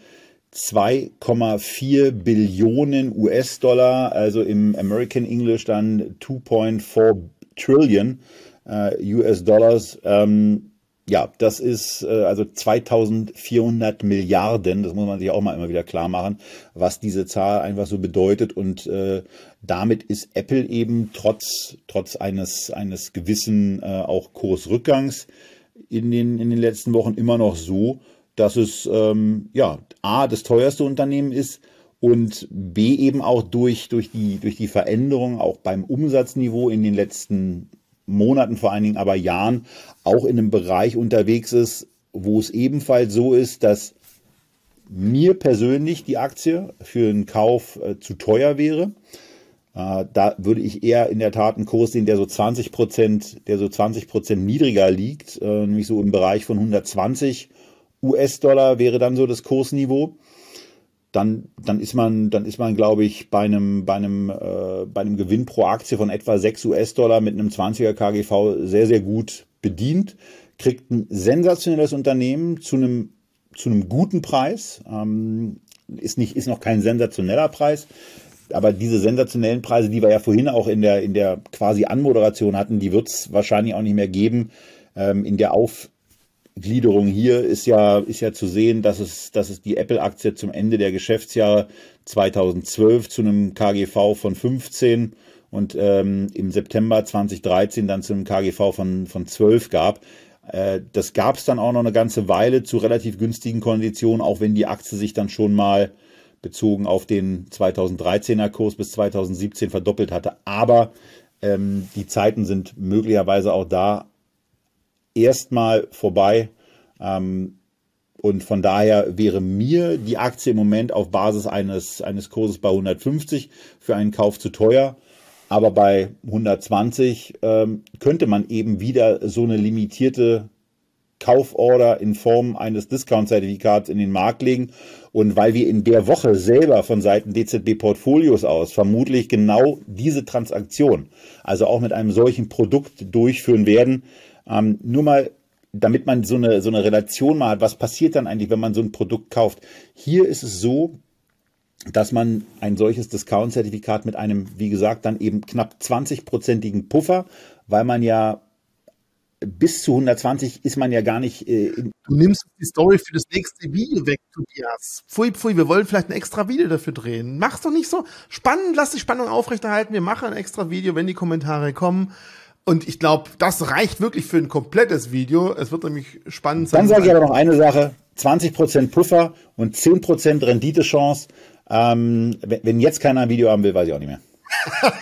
2,4 Billionen US-Dollar, also im American English dann 2,4 Trillion äh, US-Dollars. Ähm, ja, das ist äh, also 2400 Milliarden, das muss man sich auch mal immer wieder klar machen, was diese Zahl einfach so bedeutet und äh, damit ist Apple eben trotz, trotz eines, eines gewissen äh, auch Kursrückgangs in den, in den letzten Wochen immer noch so, dass es ähm, ja A, das teuerste Unternehmen ist und B eben auch durch, durch, die, durch die Veränderung auch beim Umsatzniveau in den letzten Monaten, vor allen Dingen aber Jahren, auch in einem Bereich unterwegs ist, wo es ebenfalls so ist, dass mir persönlich die Aktie für einen Kauf äh, zu teuer wäre. Äh, da würde ich eher in der Tat einen Kurs sehen, der so 20 Prozent, der so 20 Prozent niedriger liegt, äh, nämlich so im Bereich von 120 US-Dollar wäre dann so das Kursniveau. Dann, dann ist man, dann ist man, glaube ich, bei einem, bei einem, äh, bei einem Gewinn pro Aktie von etwa 6 US-Dollar mit einem 20er KGV sehr, sehr gut bedient, kriegt ein sensationelles Unternehmen zu einem, zu einem guten Preis, ähm, ist nicht, ist noch kein sensationeller Preis, aber diese sensationellen Preise, die wir ja vorhin auch in der, in der quasi Anmoderation hatten, die wird es wahrscheinlich auch nicht mehr geben. Ähm, in der Auf, Gliederung hier ist ja, ist ja zu sehen, dass es, dass es die Apple-Aktie zum Ende der Geschäftsjahre 2012 zu einem KGV von 15 und ähm, im September 2013 dann zu einem KGV von, von 12 gab. Äh, das gab es dann auch noch eine ganze Weile zu relativ günstigen Konditionen, auch wenn die Aktie sich dann schon mal bezogen auf den 2013er Kurs bis 2017 verdoppelt hatte. Aber ähm, die Zeiten sind möglicherweise auch da erstmal vorbei. Ähm, und von daher wäre mir die Aktie im Moment auf Basis eines, eines Kurses bei 150 für einen Kauf zu teuer. Aber bei 120 ähm, könnte man eben wieder so eine limitierte Kauforder in Form eines Discount-Zertifikats in den Markt legen. Und weil wir in der Woche selber von Seiten DZB Portfolios aus vermutlich genau diese Transaktion, also auch mit einem solchen Produkt durchführen werden, ähm, nur mal, damit man so eine, so eine Relation mal hat, was passiert dann eigentlich, wenn man so ein Produkt kauft. Hier ist es so, dass man ein solches Discount-Zertifikat mit einem, wie gesagt, dann eben knapp 20-prozentigen Puffer, weil man ja bis zu 120 ist man ja gar nicht. Äh, du nimmst die Story für das nächste Video weg, Tobias. Pfui, pfui, wir wollen vielleicht ein extra Video dafür drehen. Mach's doch nicht so spannend, lass die Spannung aufrechterhalten. Wir machen ein extra Video, wenn die Kommentare kommen. Und ich glaube, das reicht wirklich für ein komplettes Video. Es wird nämlich spannend sein. Dann sage ich aber noch eine Sache. 20% Puffer und 10% Renditechance. Ähm, wenn jetzt keiner ein Video haben will, weiß ich auch nicht mehr. [laughs]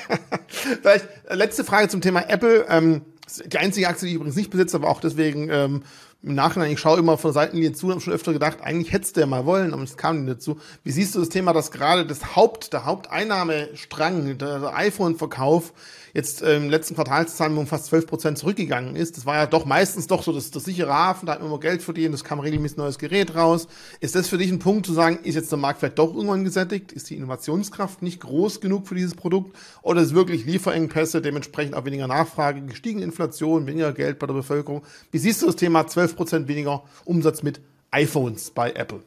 Vielleicht äh, letzte Frage zum Thema Apple. Ähm, die einzige Aktie, die ich übrigens nicht besitze, aber auch deswegen ähm, im Nachhinein, ich schaue immer von der Seitenlinie zu und habe schon öfter gedacht, eigentlich hättest du ja mal wollen, aber es kam nicht dazu. Wie siehst du das Thema, dass gerade das Haupt, der Haupteinnahmestrang, der iPhone-Verkauf jetzt ähm, im letzten Quartalszahlen um fast 12 Prozent zurückgegangen ist. Das war ja doch meistens doch so das, das sichere Hafen, da hat man immer Geld verdient, es kam regelmäßig neues Gerät raus. Ist das für dich ein Punkt zu sagen, ist jetzt der Markt vielleicht doch irgendwann gesättigt? Ist die Innovationskraft nicht groß genug für dieses Produkt? Oder ist wirklich Lieferengpässe, dementsprechend auch weniger Nachfrage, gestiegene Inflation, weniger Geld bei der Bevölkerung? Wie siehst du das Thema 12 Prozent weniger Umsatz mit iPhones bei Apple?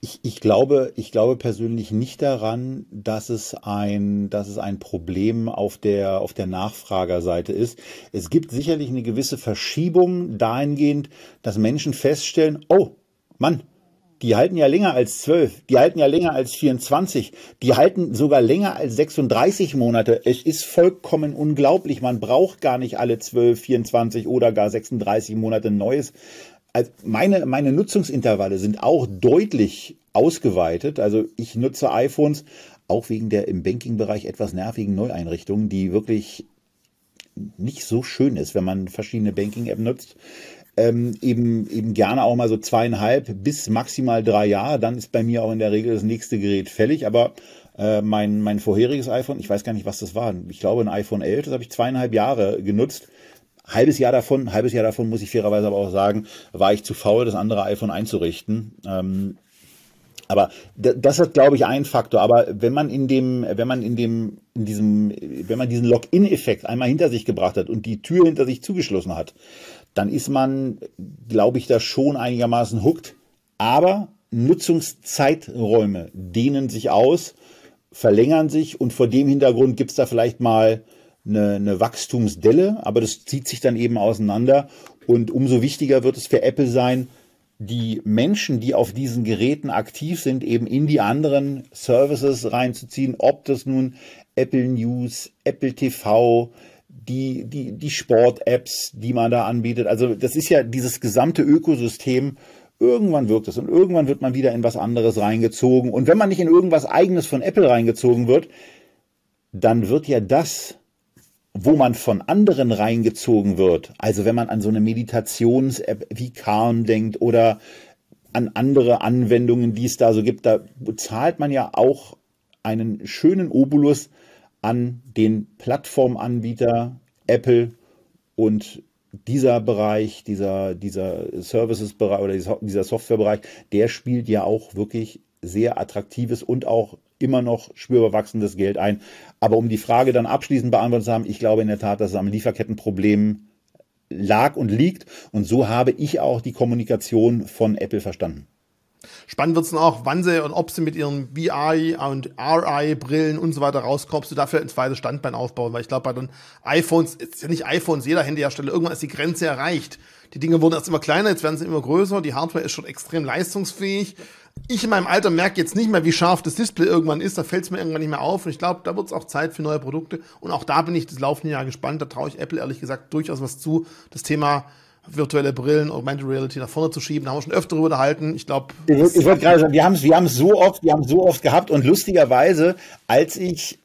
Ich, ich, glaube, ich glaube persönlich nicht daran, dass es ein, dass es ein Problem auf der, auf der Nachfragerseite ist. Es gibt sicherlich eine gewisse Verschiebung dahingehend, dass Menschen feststellen, oh, Mann, die halten ja länger als 12, die halten ja länger als 24, die halten sogar länger als 36 Monate. Es ist vollkommen unglaublich. Man braucht gar nicht alle 12, 24 oder gar 36 Monate Neues also meine, meine Nutzungsintervalle sind auch deutlich ausgeweitet. Also ich nutze iPhones auch wegen der im Banking-Bereich etwas nervigen Neueinrichtungen, die wirklich nicht so schön ist, wenn man verschiedene Banking-App nutzt. Ähm, eben, eben gerne auch mal so zweieinhalb bis maximal drei Jahre. Dann ist bei mir auch in der Regel das nächste Gerät fällig. Aber äh, mein, mein vorheriges iPhone, ich weiß gar nicht, was das war. Ich glaube, ein iPhone 11, das habe ich zweieinhalb Jahre genutzt halbes Jahr davon, halbes Jahr davon muss ich fairerweise aber auch sagen, war ich zu faul, das andere iPhone einzurichten. Ähm, aber das ist, glaube ich, ein Faktor. Aber wenn man in dem, wenn man in dem, in diesem, wenn man diesen Login-Effekt einmal hinter sich gebracht hat und die Tür hinter sich zugeschlossen hat, dann ist man, glaube ich, da schon einigermaßen hooked. Aber Nutzungszeiträume dehnen sich aus, verlängern sich und vor dem Hintergrund gibt es da vielleicht mal eine, eine Wachstumsdelle, aber das zieht sich dann eben auseinander. Und umso wichtiger wird es für Apple sein, die Menschen, die auf diesen Geräten aktiv sind, eben in die anderen Services reinzuziehen, ob das nun Apple News, Apple TV, die, die, die Sport-Apps, die man da anbietet. Also das ist ja dieses gesamte Ökosystem. Irgendwann wirkt es und irgendwann wird man wieder in was anderes reingezogen. Und wenn man nicht in irgendwas eigenes von Apple reingezogen wird, dann wird ja das, wo man von anderen reingezogen wird, also wenn man an so eine Meditations-App wie Calm denkt oder an andere Anwendungen, die es da so gibt, da zahlt man ja auch einen schönen Obolus an den Plattformanbieter Apple und dieser Bereich, dieser, dieser Services-Bereich oder dieser Softwarebereich, der spielt ja auch wirklich sehr attraktives und auch immer noch spürbar wachsendes Geld ein. Aber um die Frage dann abschließend beantwortet zu haben, ich glaube in der Tat, dass es am Lieferkettenproblem lag und liegt. Und so habe ich auch die Kommunikation von Apple verstanden. Spannend wird es dann auch, wann sie und ob sie mit ihren BI und RI-Brillen und so weiter rauskommen, ob sie dafür ein zweites Standbein aufbauen. Weil ich glaube, bei den iPhones, ist ja nicht iPhones, jeder Handyhersteller, irgendwann ist die Grenze erreicht. Die Dinge wurden erst immer kleiner, jetzt werden sie immer größer, die Hardware ist schon extrem leistungsfähig ich in meinem Alter merke jetzt nicht mehr, wie scharf das Display irgendwann ist. Da fällt es mir irgendwann nicht mehr auf. Und ich glaube, da wird es auch Zeit für neue Produkte. Und auch da bin ich das laufende Jahr gespannt. Da traue ich Apple ehrlich gesagt durchaus was zu. Das Thema virtuelle Brillen, Augmented Reality nach vorne zu schieben. Da haben wir schon öfter darüber gehalten. Ich glaube. Ich, ich wollte gerade sagen, wir haben es wir so oft, wir haben so oft gehabt und lustigerweise, als ich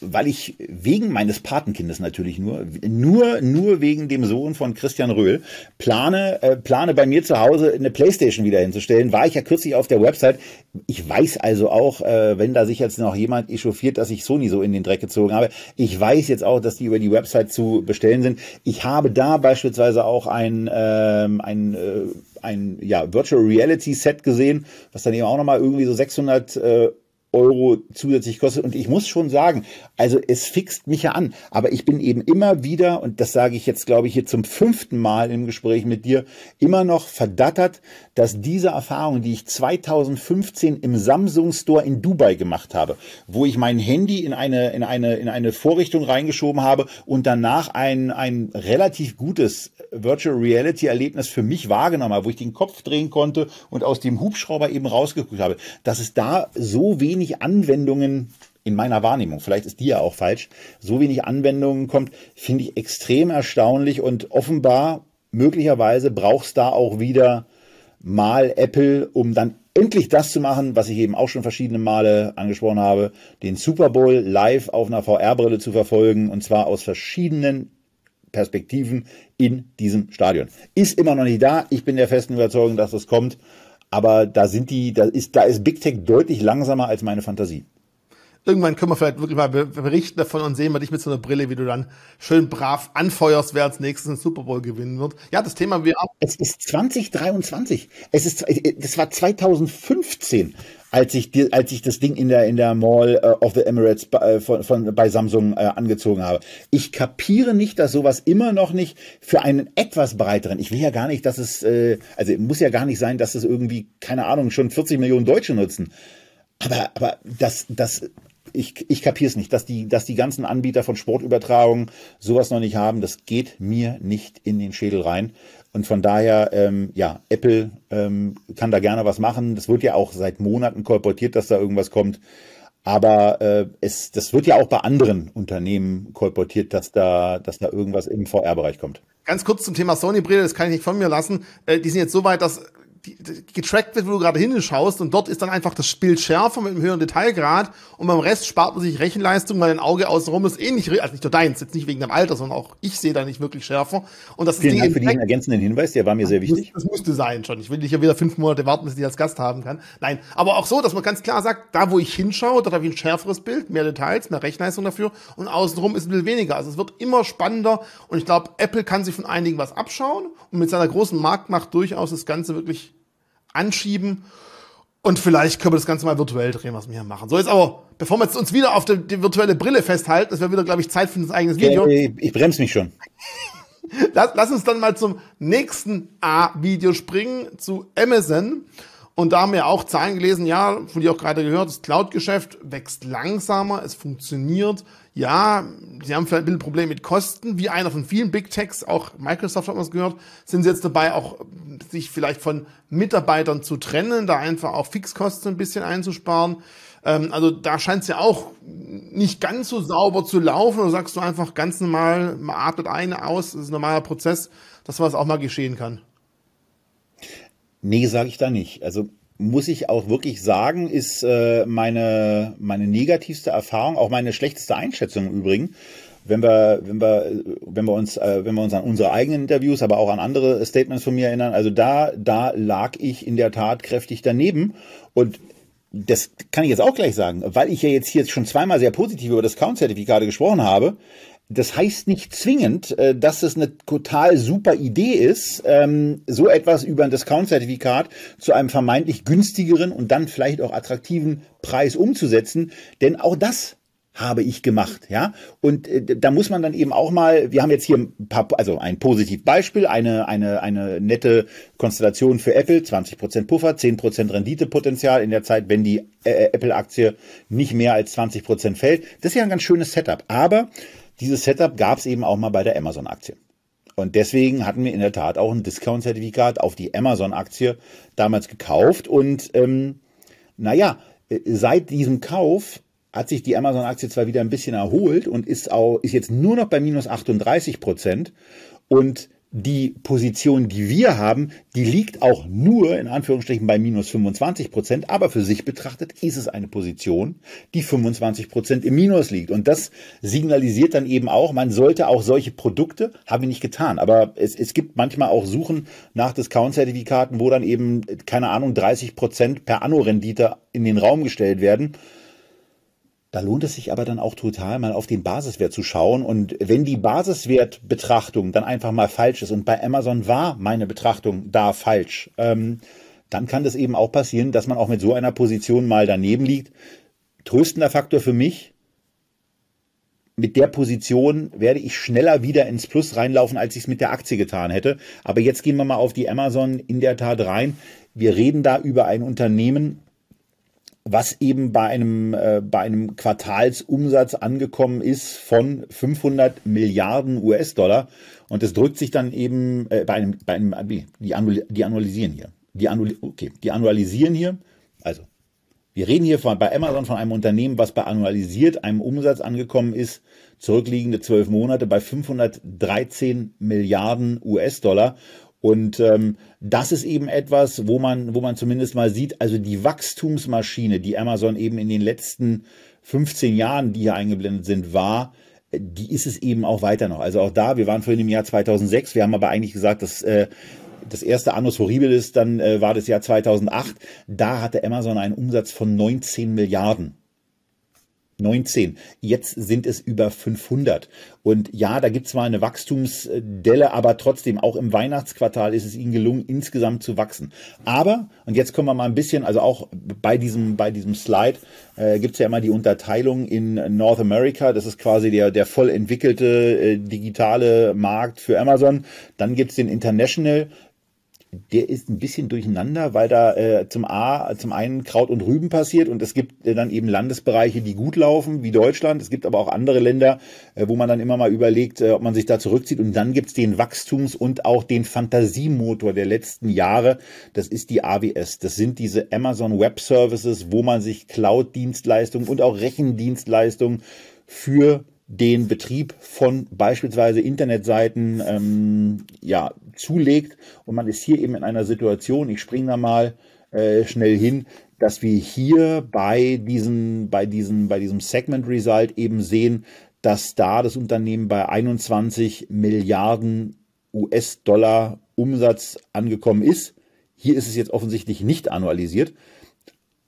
weil ich wegen meines Patenkindes natürlich nur, nur, nur wegen dem Sohn von Christian Röhl plane, äh, plane bei mir zu Hause eine Playstation wieder hinzustellen, war ich ja kürzlich auf der Website. Ich weiß also auch, äh, wenn da sich jetzt noch jemand echauffiert, dass ich Sony so in den Dreck gezogen habe. Ich weiß jetzt auch, dass die über die Website zu bestellen sind. Ich habe da beispielsweise auch ein, ähm, ein, äh, ein ja, Virtual Reality Set gesehen, was dann eben auch nochmal irgendwie so 600 äh, Euro zusätzlich kostet. Und ich muss schon sagen, also es fixt mich ja an. Aber ich bin eben immer wieder, und das sage ich jetzt, glaube ich, hier zum fünften Mal im Gespräch mit dir, immer noch verdattert, dass diese Erfahrung, die ich 2015 im Samsung Store in Dubai gemacht habe, wo ich mein Handy in eine, in eine, in eine Vorrichtung reingeschoben habe und danach ein, ein relativ gutes Virtual Reality Erlebnis für mich wahrgenommen habe, wo ich den Kopf drehen konnte und aus dem Hubschrauber eben rausgeguckt habe, dass es da so wenig Anwendungen in meiner Wahrnehmung, vielleicht ist die ja auch falsch, so wenig Anwendungen kommt, finde ich extrem erstaunlich und offenbar möglicherweise braucht es da auch wieder mal Apple, um dann endlich das zu machen, was ich eben auch schon verschiedene Male angesprochen habe, den Super Bowl live auf einer VR-Brille zu verfolgen und zwar aus verschiedenen Perspektiven in diesem Stadion. Ist immer noch nicht da. Ich bin der festen Überzeugung, dass es kommt. Aber da sind die, da ist, da ist Big Tech deutlich langsamer als meine Fantasie. Irgendwann können wir vielleicht wirklich mal berichten davon und sehen wir dich mit so einer Brille, wie du dann schön brav anfeuerst, wer als nächstes einen Super Bowl gewinnen wird. Ja, das Thema wir Es ist 2023. Es ist, das war 2015 als ich die, als ich das Ding in der in der Mall uh, of the Emirates bei, von, von bei Samsung äh, angezogen habe. Ich kapiere nicht, dass sowas immer noch nicht für einen etwas breiteren. Ich will ja gar nicht, dass es äh, also muss ja gar nicht sein, dass es irgendwie keine Ahnung schon 40 Millionen Deutsche nutzen. Aber aber das das ich, ich kapiere es nicht, dass die, dass die ganzen Anbieter von Sportübertragungen sowas noch nicht haben. Das geht mir nicht in den Schädel rein. Und von daher, ähm, ja, Apple ähm, kann da gerne was machen. Das wird ja auch seit Monaten kolportiert, dass da irgendwas kommt. Aber äh, es, das wird ja auch bei anderen Unternehmen kolportiert, dass da, dass da irgendwas im VR-Bereich kommt. Ganz kurz zum Thema Sony-Brille, das kann ich nicht von mir lassen. Äh, die sind jetzt so weit, dass getrackt wird, wo du gerade hinschaust und dort ist dann einfach das Bild schärfer mit einem höheren Detailgrad und beim Rest spart man sich Rechenleistung, weil ein Auge außenrum ist eh nicht, also nicht nur deins, jetzt nicht wegen dem Alter, sondern auch ich sehe da nicht wirklich schärfer. Und das Vielen Dank für diesen ergänzenden Hinweis, der war mir sehr wichtig. Das, das musste sein schon. Ich will nicht ja wieder fünf Monate warten, bis ich als Gast haben kann. Nein, aber auch so, dass man ganz klar sagt, da wo ich hinschaue, da habe ich ein schärferes Bild, mehr Details, mehr Rechenleistung dafür und außenrum ist ein bisschen weniger. Also es wird immer spannender und ich glaube, Apple kann sich von einigen was abschauen und mit seiner großen Marktmacht durchaus das Ganze wirklich anschieben. Und vielleicht können wir das Ganze mal virtuell drehen, was wir hier machen. So, jetzt aber, bevor wir jetzt uns wieder auf die, die virtuelle Brille festhalten, das wäre wieder, glaube ich, Zeit für ein eigenes Video. Ich, ich bremse mich schon. [laughs] lass, lass uns dann mal zum nächsten A-Video springen, zu Amazon. Und da haben wir auch Zahlen gelesen, ja, von dir auch gerade gehört, das Cloud-Geschäft wächst langsamer, es funktioniert. Ja, sie haben vielleicht ein bisschen Problem mit Kosten, wie einer von vielen Big Techs, auch Microsoft hat man es gehört, sind sie jetzt dabei, auch sich vielleicht von Mitarbeitern zu trennen, da einfach auch Fixkosten ein bisschen einzusparen. Ähm, also da scheint es ja auch nicht ganz so sauber zu laufen. Oder sagst du einfach ganz normal, man atmet eine aus, das ist ein normaler Prozess, dass was auch mal geschehen kann? Nee, sage ich da nicht. Also muss ich auch wirklich sagen, ist äh, meine, meine negativste Erfahrung, auch meine schlechteste Einschätzung im Übrigen, wenn wir, wenn wir, wenn wir uns, äh, wenn wir uns an unsere eigenen Interviews, aber auch an andere Statements von mir erinnern, also da, da lag ich in der Tat kräftig daneben und das kann ich jetzt auch gleich sagen, weil ich ja jetzt hier schon zweimal sehr positiv über das Count-Zertifikate gesprochen habe, das heißt nicht zwingend, äh, dass es eine total super Idee ist, ähm, so etwas über ein Discount-Zertifikat zu einem vermeintlich günstigeren und dann vielleicht auch attraktiven Preis umzusetzen. Denn auch das habe ich gemacht, ja. Und äh, da muss man dann eben auch mal, wir haben jetzt hier ein paar, also ein Positivbeispiel, eine, eine, eine nette Konstellation für Apple, 20% Puffer, 10% Renditepotenzial in der Zeit, wenn die äh, Apple-Aktie nicht mehr als 20% fällt. Das ist ja ein ganz schönes Setup. Aber dieses Setup gab es eben auch mal bei der Amazon-Aktie. Und deswegen hatten wir in der Tat auch ein Discount-Zertifikat auf die Amazon-Aktie damals gekauft. Und ähm, naja, seit diesem Kauf hat sich die Amazon-Aktie zwar wieder ein bisschen erholt und ist, auch, ist jetzt nur noch bei minus 38 Prozent. Und die Position, die wir haben, die liegt auch nur in Anführungsstrichen bei minus 25 Prozent, aber für sich betrachtet ist es eine Position, die 25 Prozent im Minus liegt. Und das signalisiert dann eben auch, man sollte auch solche Produkte, habe ich nicht getan, aber es, es gibt manchmal auch Suchen nach Discount-Zertifikaten, wo dann eben, keine Ahnung, 30 Prozent per Anno-Rendite in den Raum gestellt werden. Da lohnt es sich aber dann auch total, mal auf den Basiswert zu schauen. Und wenn die Basiswertbetrachtung dann einfach mal falsch ist, und bei Amazon war meine Betrachtung da falsch, ähm, dann kann das eben auch passieren, dass man auch mit so einer Position mal daneben liegt. Tröstender Faktor für mich, mit der Position werde ich schneller wieder ins Plus reinlaufen, als ich es mit der Aktie getan hätte. Aber jetzt gehen wir mal auf die Amazon in der Tat rein. Wir reden da über ein Unternehmen, was eben bei einem, äh, bei einem Quartalsumsatz angekommen ist von 500 Milliarden US-Dollar. Und das drückt sich dann eben äh, bei einem, bei einem die, annual, die annualisieren hier. Die, annual, okay, die annualisieren hier. Also, wir reden hier von, bei Amazon von einem Unternehmen, was bei annualisiert einem Umsatz angekommen ist, zurückliegende zwölf Monate bei 513 Milliarden US-Dollar. Und ähm, das ist eben etwas, wo man, wo man zumindest mal sieht, also die Wachstumsmaschine, die Amazon eben in den letzten 15 Jahren, die hier eingeblendet sind, war, die ist es eben auch weiter noch. Also auch da, wir waren vorhin im Jahr 2006, wir haben aber eigentlich gesagt, dass äh, das erste Annus Horribilis, dann äh, war das Jahr 2008, da hatte Amazon einen Umsatz von 19 Milliarden. 19. Jetzt sind es über 500. Und ja, da gibt es mal eine Wachstumsdelle, aber trotzdem, auch im Weihnachtsquartal ist es ihnen gelungen, insgesamt zu wachsen. Aber, und jetzt kommen wir mal ein bisschen, also auch bei diesem, bei diesem Slide äh, gibt es ja immer die Unterteilung in North America. Das ist quasi der, der voll entwickelte äh, digitale Markt für Amazon. Dann gibt es den International der ist ein bisschen durcheinander, weil da äh, zum A, zum einen Kraut und Rüben passiert und es gibt äh, dann eben Landesbereiche, die gut laufen, wie Deutschland. Es gibt aber auch andere Länder, äh, wo man dann immer mal überlegt, äh, ob man sich da zurückzieht. Und dann gibt's den Wachstums- und auch den Fantasiemotor der letzten Jahre. Das ist die AWS. Das sind diese Amazon Web Services, wo man sich Cloud-Dienstleistungen und auch Rechendienstleistungen für den Betrieb von beispielsweise Internetseiten ähm, ja, zulegt. Und man ist hier eben in einer Situation, ich springe da mal äh, schnell hin, dass wir hier bei, diesen, bei, diesen, bei diesem Segment Result eben sehen, dass da das Unternehmen bei 21 Milliarden US-Dollar Umsatz angekommen ist. Hier ist es jetzt offensichtlich nicht annualisiert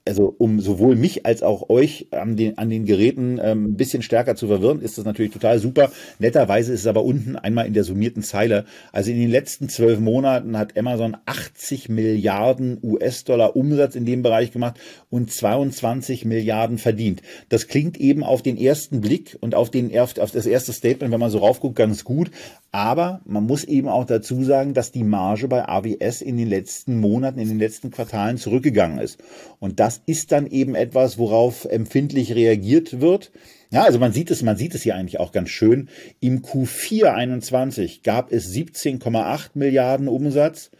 also um sowohl mich als auch euch an den, an den Geräten ähm, ein bisschen stärker zu verwirren, ist das natürlich total super. Netterweise ist es aber unten einmal in der summierten Zeile. Also in den letzten zwölf Monaten hat Amazon 80 Milliarden US-Dollar Umsatz in dem Bereich gemacht und 22 Milliarden verdient. Das klingt eben auf den ersten Blick und auf, den, auf das erste Statement, wenn man so raufguckt, ganz gut. Aber man muss eben auch dazu sagen, dass die Marge bei AWS in den letzten Monaten, in den letzten Quartalen zurückgegangen ist. Und das ist dann eben etwas, worauf empfindlich reagiert wird. Ja, also man sieht es, man sieht es hier eigentlich auch ganz schön. Im Q4 21 gab es 17,8 Milliarden Umsatz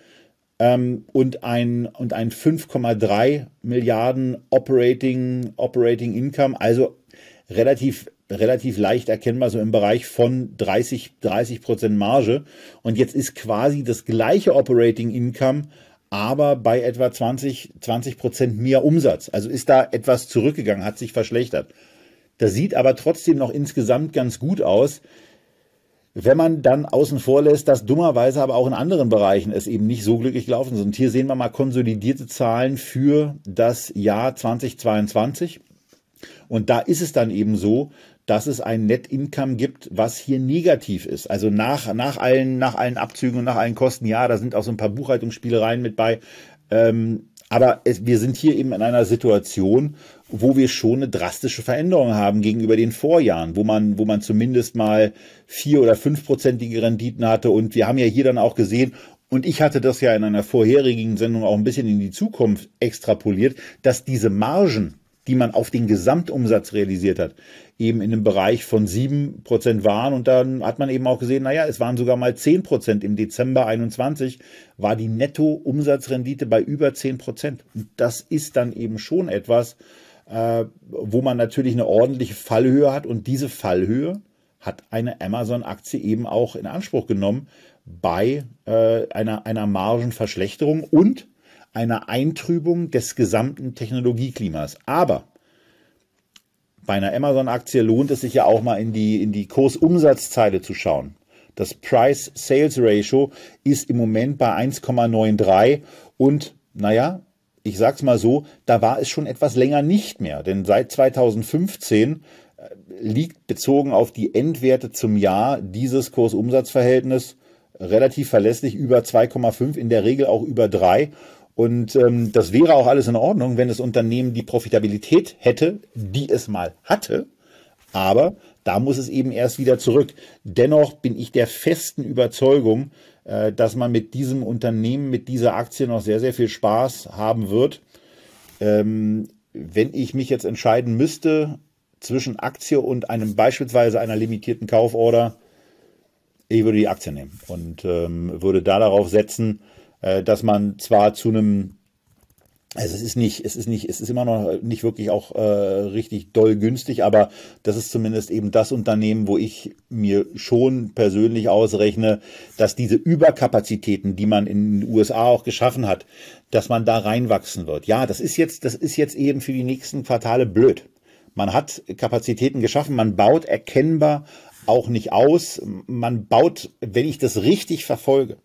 ähm, und ein, und ein 5,3 Milliarden Operating, Operating Income, also relativ relativ leicht erkennbar, so im Bereich von 30, 30 Prozent Marge. Und jetzt ist quasi das gleiche Operating Income, aber bei etwa 20, 20 Prozent mehr Umsatz. Also ist da etwas zurückgegangen, hat sich verschlechtert. Das sieht aber trotzdem noch insgesamt ganz gut aus. Wenn man dann außen vor lässt, dass dummerweise aber auch in anderen Bereichen es eben nicht so glücklich gelaufen ist. Und hier sehen wir mal konsolidierte Zahlen für das Jahr 2022. Und da ist es dann eben so, dass es ein Net Income gibt, was hier negativ ist. Also nach, nach, allen, nach allen Abzügen und nach allen Kosten, ja, da sind auch so ein paar Buchhaltungsspielereien mit bei. Ähm, aber es, wir sind hier eben in einer Situation, wo wir schon eine drastische Veränderung haben gegenüber den Vorjahren, wo man, wo man zumindest mal vier oder fünfprozentige Renditen hatte. Und wir haben ja hier dann auch gesehen, und ich hatte das ja in einer vorherigen Sendung auch ein bisschen in die Zukunft extrapoliert, dass diese Margen, die man auf den Gesamtumsatz realisiert hat, eben in einem Bereich von sieben Prozent waren. Und dann hat man eben auch gesehen, naja, es waren sogar mal zehn Prozent. Im Dezember 21 war die Netto-Umsatzrendite bei über zehn Prozent. Und das ist dann eben schon etwas, äh, wo man natürlich eine ordentliche Fallhöhe hat. Und diese Fallhöhe hat eine Amazon-Aktie eben auch in Anspruch genommen bei äh, einer, einer Margenverschlechterung und einer Eintrübung des gesamten Technologieklimas. Aber bei einer Amazon-Aktie lohnt es sich ja auch mal in die, in die Kursumsatzzeile zu schauen. Das Price-Sales-Ratio ist im Moment bei 1,93 und naja, ich sag's mal so, da war es schon etwas länger nicht mehr, denn seit 2015 äh, liegt bezogen auf die Endwerte zum Jahr dieses Kursumsatzverhältnis relativ verlässlich über 2,5, in der Regel auch über 3 und ähm, das wäre auch alles in Ordnung, wenn das Unternehmen die Profitabilität hätte, die es mal hatte. Aber da muss es eben erst wieder zurück. Dennoch bin ich der festen Überzeugung, äh, dass man mit diesem Unternehmen, mit dieser Aktie noch sehr, sehr viel Spaß haben wird. Ähm, wenn ich mich jetzt entscheiden müsste zwischen Aktie und einem beispielsweise einer limitierten Kauforder, ich würde die Aktie nehmen und ähm, würde da darauf setzen, dass man zwar zu einem also es ist nicht, es ist nicht, es ist immer noch nicht wirklich auch äh, richtig doll günstig, aber das ist zumindest eben das Unternehmen, wo ich mir schon persönlich ausrechne, dass diese Überkapazitäten, die man in den USA auch geschaffen hat, dass man da reinwachsen wird. Ja, das ist jetzt, das ist jetzt eben für die nächsten Quartale blöd. Man hat Kapazitäten geschaffen, man baut erkennbar auch nicht aus. Man baut, wenn ich das richtig verfolge,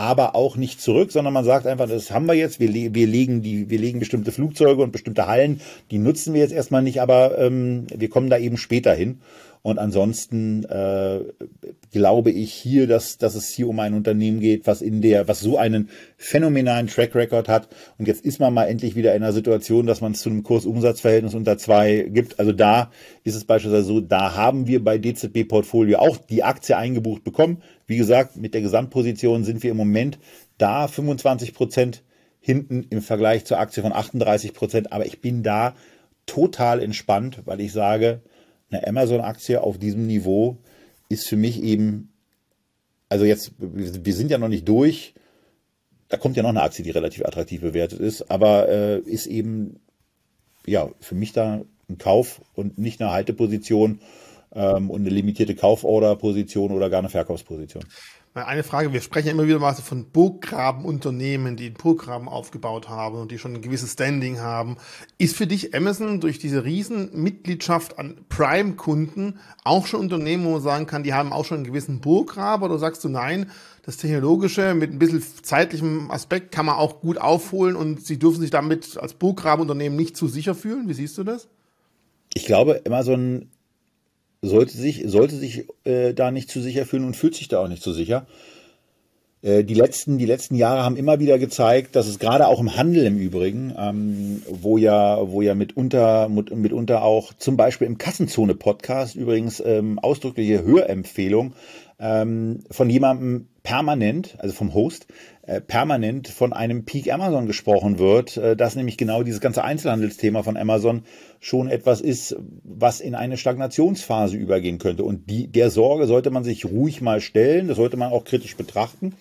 aber auch nicht zurück, sondern man sagt einfach, das haben wir jetzt, wir, wir, legen, die, wir legen bestimmte Flugzeuge und bestimmte Hallen, die nutzen wir jetzt erstmal nicht, aber ähm, wir kommen da eben später hin. Und ansonsten äh, glaube ich hier, dass, dass es hier um ein Unternehmen geht, was in der, was so einen phänomenalen Track Record hat. Und jetzt ist man mal endlich wieder in einer Situation, dass man es zu einem Kursumsatzverhältnis unter zwei gibt. Also da ist es beispielsweise so, da haben wir bei DZB Portfolio auch die Aktie eingebucht bekommen. Wie gesagt, mit der Gesamtposition sind wir im Moment da 25 Prozent hinten im Vergleich zur Aktie von 38 Prozent. Aber ich bin da total entspannt, weil ich sage, eine Amazon-Aktie auf diesem Niveau ist für mich eben, also jetzt, wir sind ja noch nicht durch, da kommt ja noch eine Aktie, die relativ attraktiv bewertet ist, aber äh, ist eben, ja, für mich da ein Kauf und nicht eine Halteposition ähm, und eine limitierte Kauforderposition oder gar eine Verkaufsposition. Eine Frage, wir sprechen immer wieder mal von Burggrabenunternehmen, die einen Burggraben aufgebaut haben und die schon ein gewisses Standing haben. Ist für dich Amazon durch diese Riesenmitgliedschaft an Prime-Kunden auch schon Unternehmen, wo man sagen kann, die haben auch schon einen gewissen Burggraben oder sagst du nein, das Technologische mit ein bisschen zeitlichem Aspekt kann man auch gut aufholen und sie dürfen sich damit als Burggrabenunternehmen nicht zu sicher fühlen? Wie siehst du das? Ich glaube, Amazon sollte sich, sollte sich äh, da nicht zu sicher fühlen und fühlt sich da auch nicht zu sicher. Äh, die, letzten, die letzten Jahre haben immer wieder gezeigt, dass es gerade auch im Handel im Übrigen, ähm, wo ja, wo ja mitunter, mitunter auch zum Beispiel im Kassenzone-Podcast übrigens ähm, ausdrückliche Hörempfehlung ähm, von jemandem permanent, also vom Host, äh, permanent von einem Peak Amazon gesprochen wird, äh, dass nämlich genau dieses ganze Einzelhandelsthema von Amazon schon etwas ist, was in eine Stagnationsphase übergehen könnte. Und die, der Sorge sollte man sich ruhig mal stellen, das sollte man auch kritisch betrachten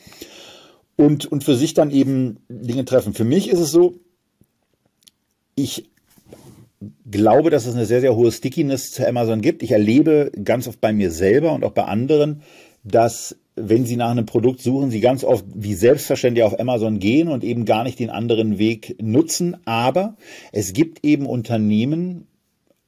und, und für sich dann eben Dinge treffen. Für mich ist es so, ich glaube, dass es eine sehr, sehr hohe Stickiness zu Amazon gibt. Ich erlebe ganz oft bei mir selber und auch bei anderen, dass wenn Sie nach einem Produkt suchen, Sie ganz oft wie selbstverständlich auf Amazon gehen und eben gar nicht den anderen Weg nutzen. Aber es gibt eben Unternehmen,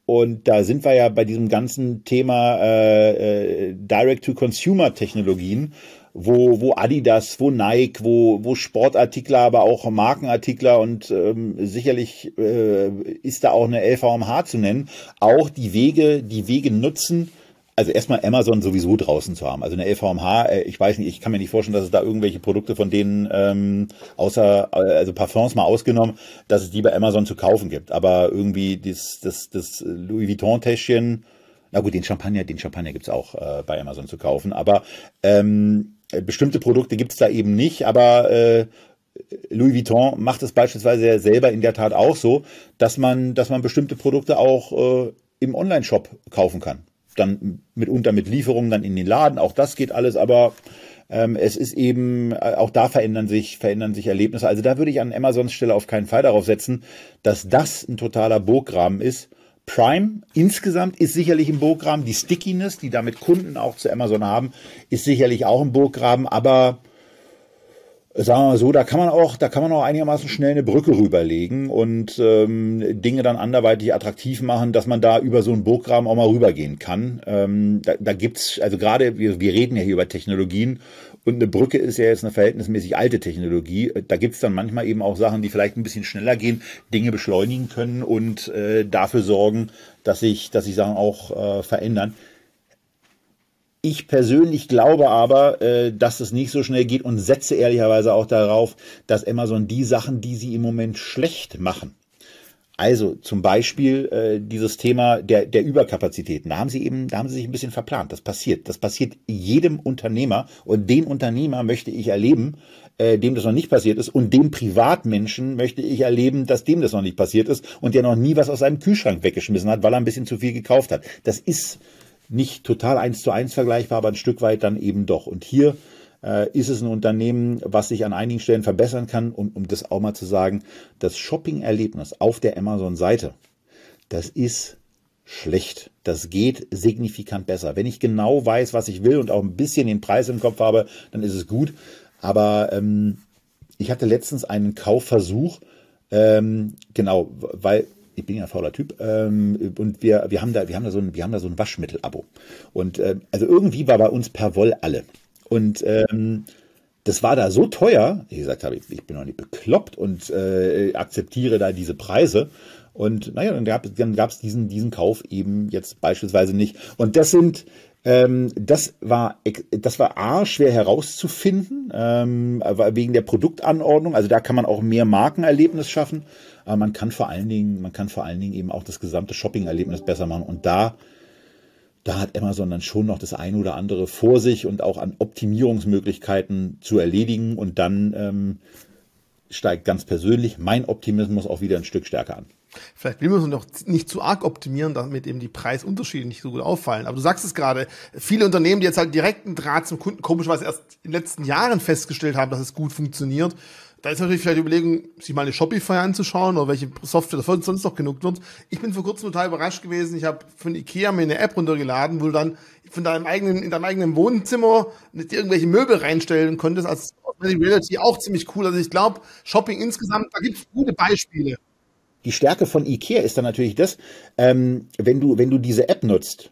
und da sind wir ja bei diesem ganzen Thema äh, äh, Direct-to-Consumer-Technologien, wo, wo Adidas, wo Nike, wo, wo Sportartikler, aber auch Markenartikler und ähm, sicherlich äh, ist da auch eine LVMH zu nennen, auch die Wege, die Wege nutzen, also erstmal Amazon sowieso draußen zu haben. Also eine LVMH, äh, ich weiß nicht, ich kann mir nicht vorstellen, dass es da irgendwelche Produkte von denen, ähm, außer, äh, also Parfums mal ausgenommen, dass es die bei Amazon zu kaufen gibt. Aber irgendwie das, das, das Louis Vuitton-Täschchen, na gut, den Champagner, den Champagner gibt's auch äh, bei Amazon zu kaufen. Aber ähm, bestimmte Produkte gibt's da eben nicht, aber äh, Louis Vuitton macht es beispielsweise selber in der Tat auch so, dass man, dass man bestimmte Produkte auch äh, im Online-Shop kaufen kann dann mitunter mit Lieferungen dann in den Laden. Auch das geht alles, aber ähm, es ist eben, äh, auch da verändern sich, verändern sich Erlebnisse. Also da würde ich an Amazons Stelle auf keinen Fall darauf setzen, dass das ein totaler Burggraben ist. Prime insgesamt ist sicherlich ein Burggraben. Die Stickiness, die damit Kunden auch zu Amazon haben, ist sicherlich auch ein Burggraben, aber sagen wir mal so, da kann man auch, da kann man auch einigermaßen schnell eine Brücke rüberlegen und ähm, Dinge dann anderweitig attraktiv machen, dass man da über so einen Burggraben auch mal rübergehen kann. Ähm, da, da gibt's, also gerade, wir, wir reden ja hier über Technologien und eine Brücke ist ja jetzt eine verhältnismäßig alte Technologie. Da gibt's dann manchmal eben auch Sachen, die vielleicht ein bisschen schneller gehen, Dinge beschleunigen können und äh, dafür sorgen, dass sich, dass sich Sachen auch äh, verändern. Ich persönlich glaube aber, äh, dass es nicht so schnell geht und setze ehrlicherweise auch darauf, dass Amazon die Sachen, die sie im Moment schlecht machen, also zum Beispiel äh, dieses Thema der, der Überkapazitäten. Da haben sie eben, da haben sie sich ein bisschen verplant. Das passiert. Das passiert jedem Unternehmer und den Unternehmer möchte ich erleben, äh, dem das noch nicht passiert ist und dem Privatmenschen möchte ich erleben, dass dem das noch nicht passiert ist und der noch nie was aus seinem Kühlschrank weggeschmissen hat, weil er ein bisschen zu viel gekauft hat. Das ist nicht total eins zu eins vergleichbar, aber ein Stück weit dann eben doch. Und hier äh, ist es ein Unternehmen, was sich an einigen Stellen verbessern kann. Und um das auch mal zu sagen, das Shopping-Erlebnis auf der Amazon-Seite, das ist schlecht. Das geht signifikant besser. Wenn ich genau weiß, was ich will und auch ein bisschen den Preis im Kopf habe, dann ist es gut. Aber ähm, ich hatte letztens einen Kaufversuch, ähm, genau, weil ich bin ja ein fauler Typ ähm, und wir, wir haben da, wir haben da so ein, wir haben da so ein Waschmittel-Abo. Und äh, also irgendwie war bei uns per Woll alle. Und ähm, das war da so teuer, ich gesagt habe, ich bin noch nicht bekloppt und äh, akzeptiere da diese Preise. Und naja, dann gab es dann gab's diesen, diesen Kauf eben jetzt beispielsweise nicht. Und das sind, ähm, das war, das war A, schwer herauszufinden, ähm, wegen der Produktanordnung. Also da kann man auch mehr Markenerlebnis schaffen. Aber man kann vor allen Dingen, man kann vor allen Dingen eben auch das gesamte Shopping-Erlebnis besser machen. Und da, da hat Amazon dann schon noch das eine oder andere vor sich und auch an Optimierungsmöglichkeiten zu erledigen. Und dann ähm, steigt ganz persönlich mein Optimismus auch wieder ein Stück stärker an. Vielleicht will man es noch nicht zu arg optimieren, damit eben die Preisunterschiede nicht so gut auffallen. Aber du sagst es gerade, viele Unternehmen, die jetzt halt direkten Draht zum Kunden komischerweise erst in den letzten Jahren festgestellt haben, dass es gut funktioniert, da ist natürlich vielleicht die Überlegung, sich mal eine Shopify anzuschauen oder welche Software davon sonst noch genug wird. Ich bin vor kurzem total überrascht gewesen. Ich habe von Ikea mir eine App runtergeladen, wo du dann von deinem eigenen, in deinem eigenen Wohnzimmer irgendwelche Möbel reinstellen konntest, als Reality auch ziemlich cool. Also ich glaube, Shopping insgesamt, da gibt es gute Beispiele. Die Stärke von Ikea ist dann natürlich das, ähm, wenn du, wenn du diese App nutzt,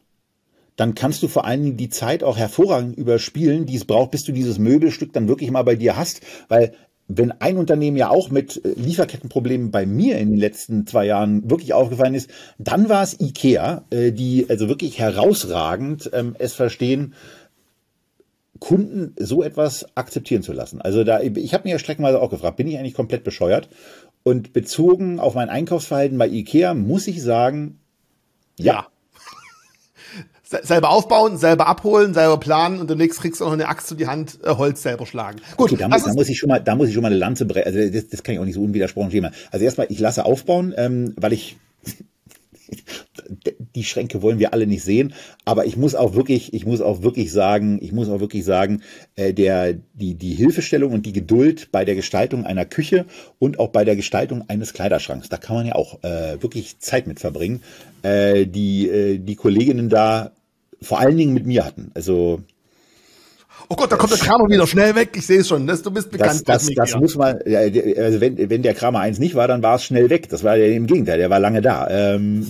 dann kannst du vor allen Dingen die Zeit auch hervorragend überspielen, die es braucht, bis du dieses Möbelstück dann wirklich mal bei dir hast, weil wenn ein Unternehmen ja auch mit äh, Lieferkettenproblemen bei mir in den letzten zwei Jahren wirklich aufgefallen ist, dann war es IKEA, äh, die also wirklich herausragend ähm, es verstehen, Kunden so etwas akzeptieren zu lassen. Also da, ich habe mir ja streckenweise auch gefragt, bin ich eigentlich komplett bescheuert? Und bezogen auf mein Einkaufsverhalten bei IKEA muss ich sagen, ja selber aufbauen, selber abholen, selber planen und demnächst kriegst du auch noch eine Axt zu die Hand, äh, Holz selber schlagen. Gut, okay, da, muss, da muss ich schon mal, da muss ich schon mal eine Lanze brechen. Also das, das kann ich auch nicht so unwidersprochen stehen. Also erstmal, ich lasse aufbauen, ähm, weil ich [laughs] die Schränke wollen wir alle nicht sehen, aber ich muss auch wirklich, ich muss auch wirklich sagen, ich muss auch wirklich sagen, äh, der die die Hilfestellung und die Geduld bei der Gestaltung einer Küche und auch bei der Gestaltung eines Kleiderschranks, da kann man ja auch äh, wirklich Zeit mit verbringen. Äh, die äh, die Kolleginnen da vor allen Dingen mit mir hatten. Also Oh Gott, da kommt der Kramer wieder schnell weg. Ich sehe es schon. Das, du bist bekannt. Das, das, das muss man, also wenn, wenn der Kramer eins nicht war, dann war es schnell weg. Das war ja im Gegenteil, der war lange da. Ähm,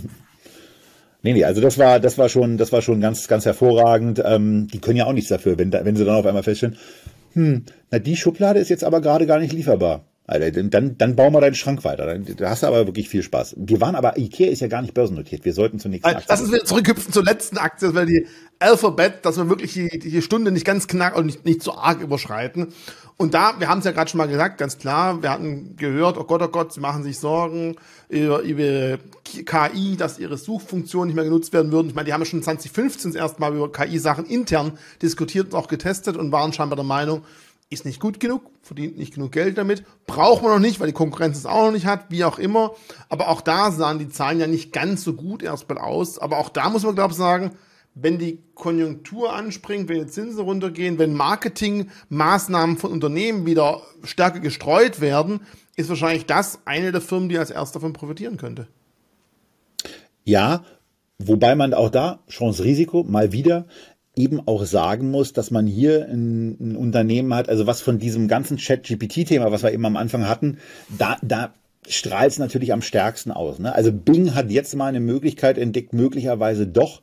nee, nee, also das war, das war schon, das war schon ganz, ganz hervorragend. Ähm, die können ja auch nichts dafür, wenn, wenn sie dann auf einmal feststellen, hm, na die Schublade ist jetzt aber gerade gar nicht lieferbar. Alter, dann, dann bauen wir deinen Schrank weiter. Da hast du aber wirklich viel Spaß. Wir waren aber, Ikea ist ja gar nicht börsennotiert. Wir sollten zunächst. Also, lass uns wieder zurückhüpfen zur letzten Aktie, das wäre die Alphabet, dass wir wirklich die, die Stunde nicht ganz knack und nicht, nicht zu arg überschreiten. Und da, wir haben es ja gerade schon mal gesagt, ganz klar, wir hatten gehört, oh Gott, oh Gott, sie machen sich Sorgen über, über KI, dass ihre Suchfunktionen nicht mehr genutzt werden würden. Ich meine, die haben ja schon 2015 erstmal über KI-Sachen intern diskutiert und auch getestet und waren scheinbar der Meinung, ist nicht gut genug, verdient nicht genug Geld damit, braucht man noch nicht, weil die Konkurrenz es auch noch nicht hat, wie auch immer. Aber auch da sahen die Zahlen ja nicht ganz so gut erstmal aus. Aber auch da muss man, glaube ich, sagen, wenn die Konjunktur anspringt, wenn die Zinsen runtergehen, wenn Marketingmaßnahmen von Unternehmen wieder stärker gestreut werden, ist wahrscheinlich das eine der Firmen, die als erster davon profitieren könnte. Ja, wobei man auch da Chance-Risiko mal wieder eben auch sagen muss, dass man hier ein, ein Unternehmen hat, also was von diesem ganzen Chat-GPT-Thema, was wir eben am Anfang hatten, da, da strahlt es natürlich am stärksten aus. Ne? Also Bing hat jetzt mal eine Möglichkeit entdeckt, möglicherweise doch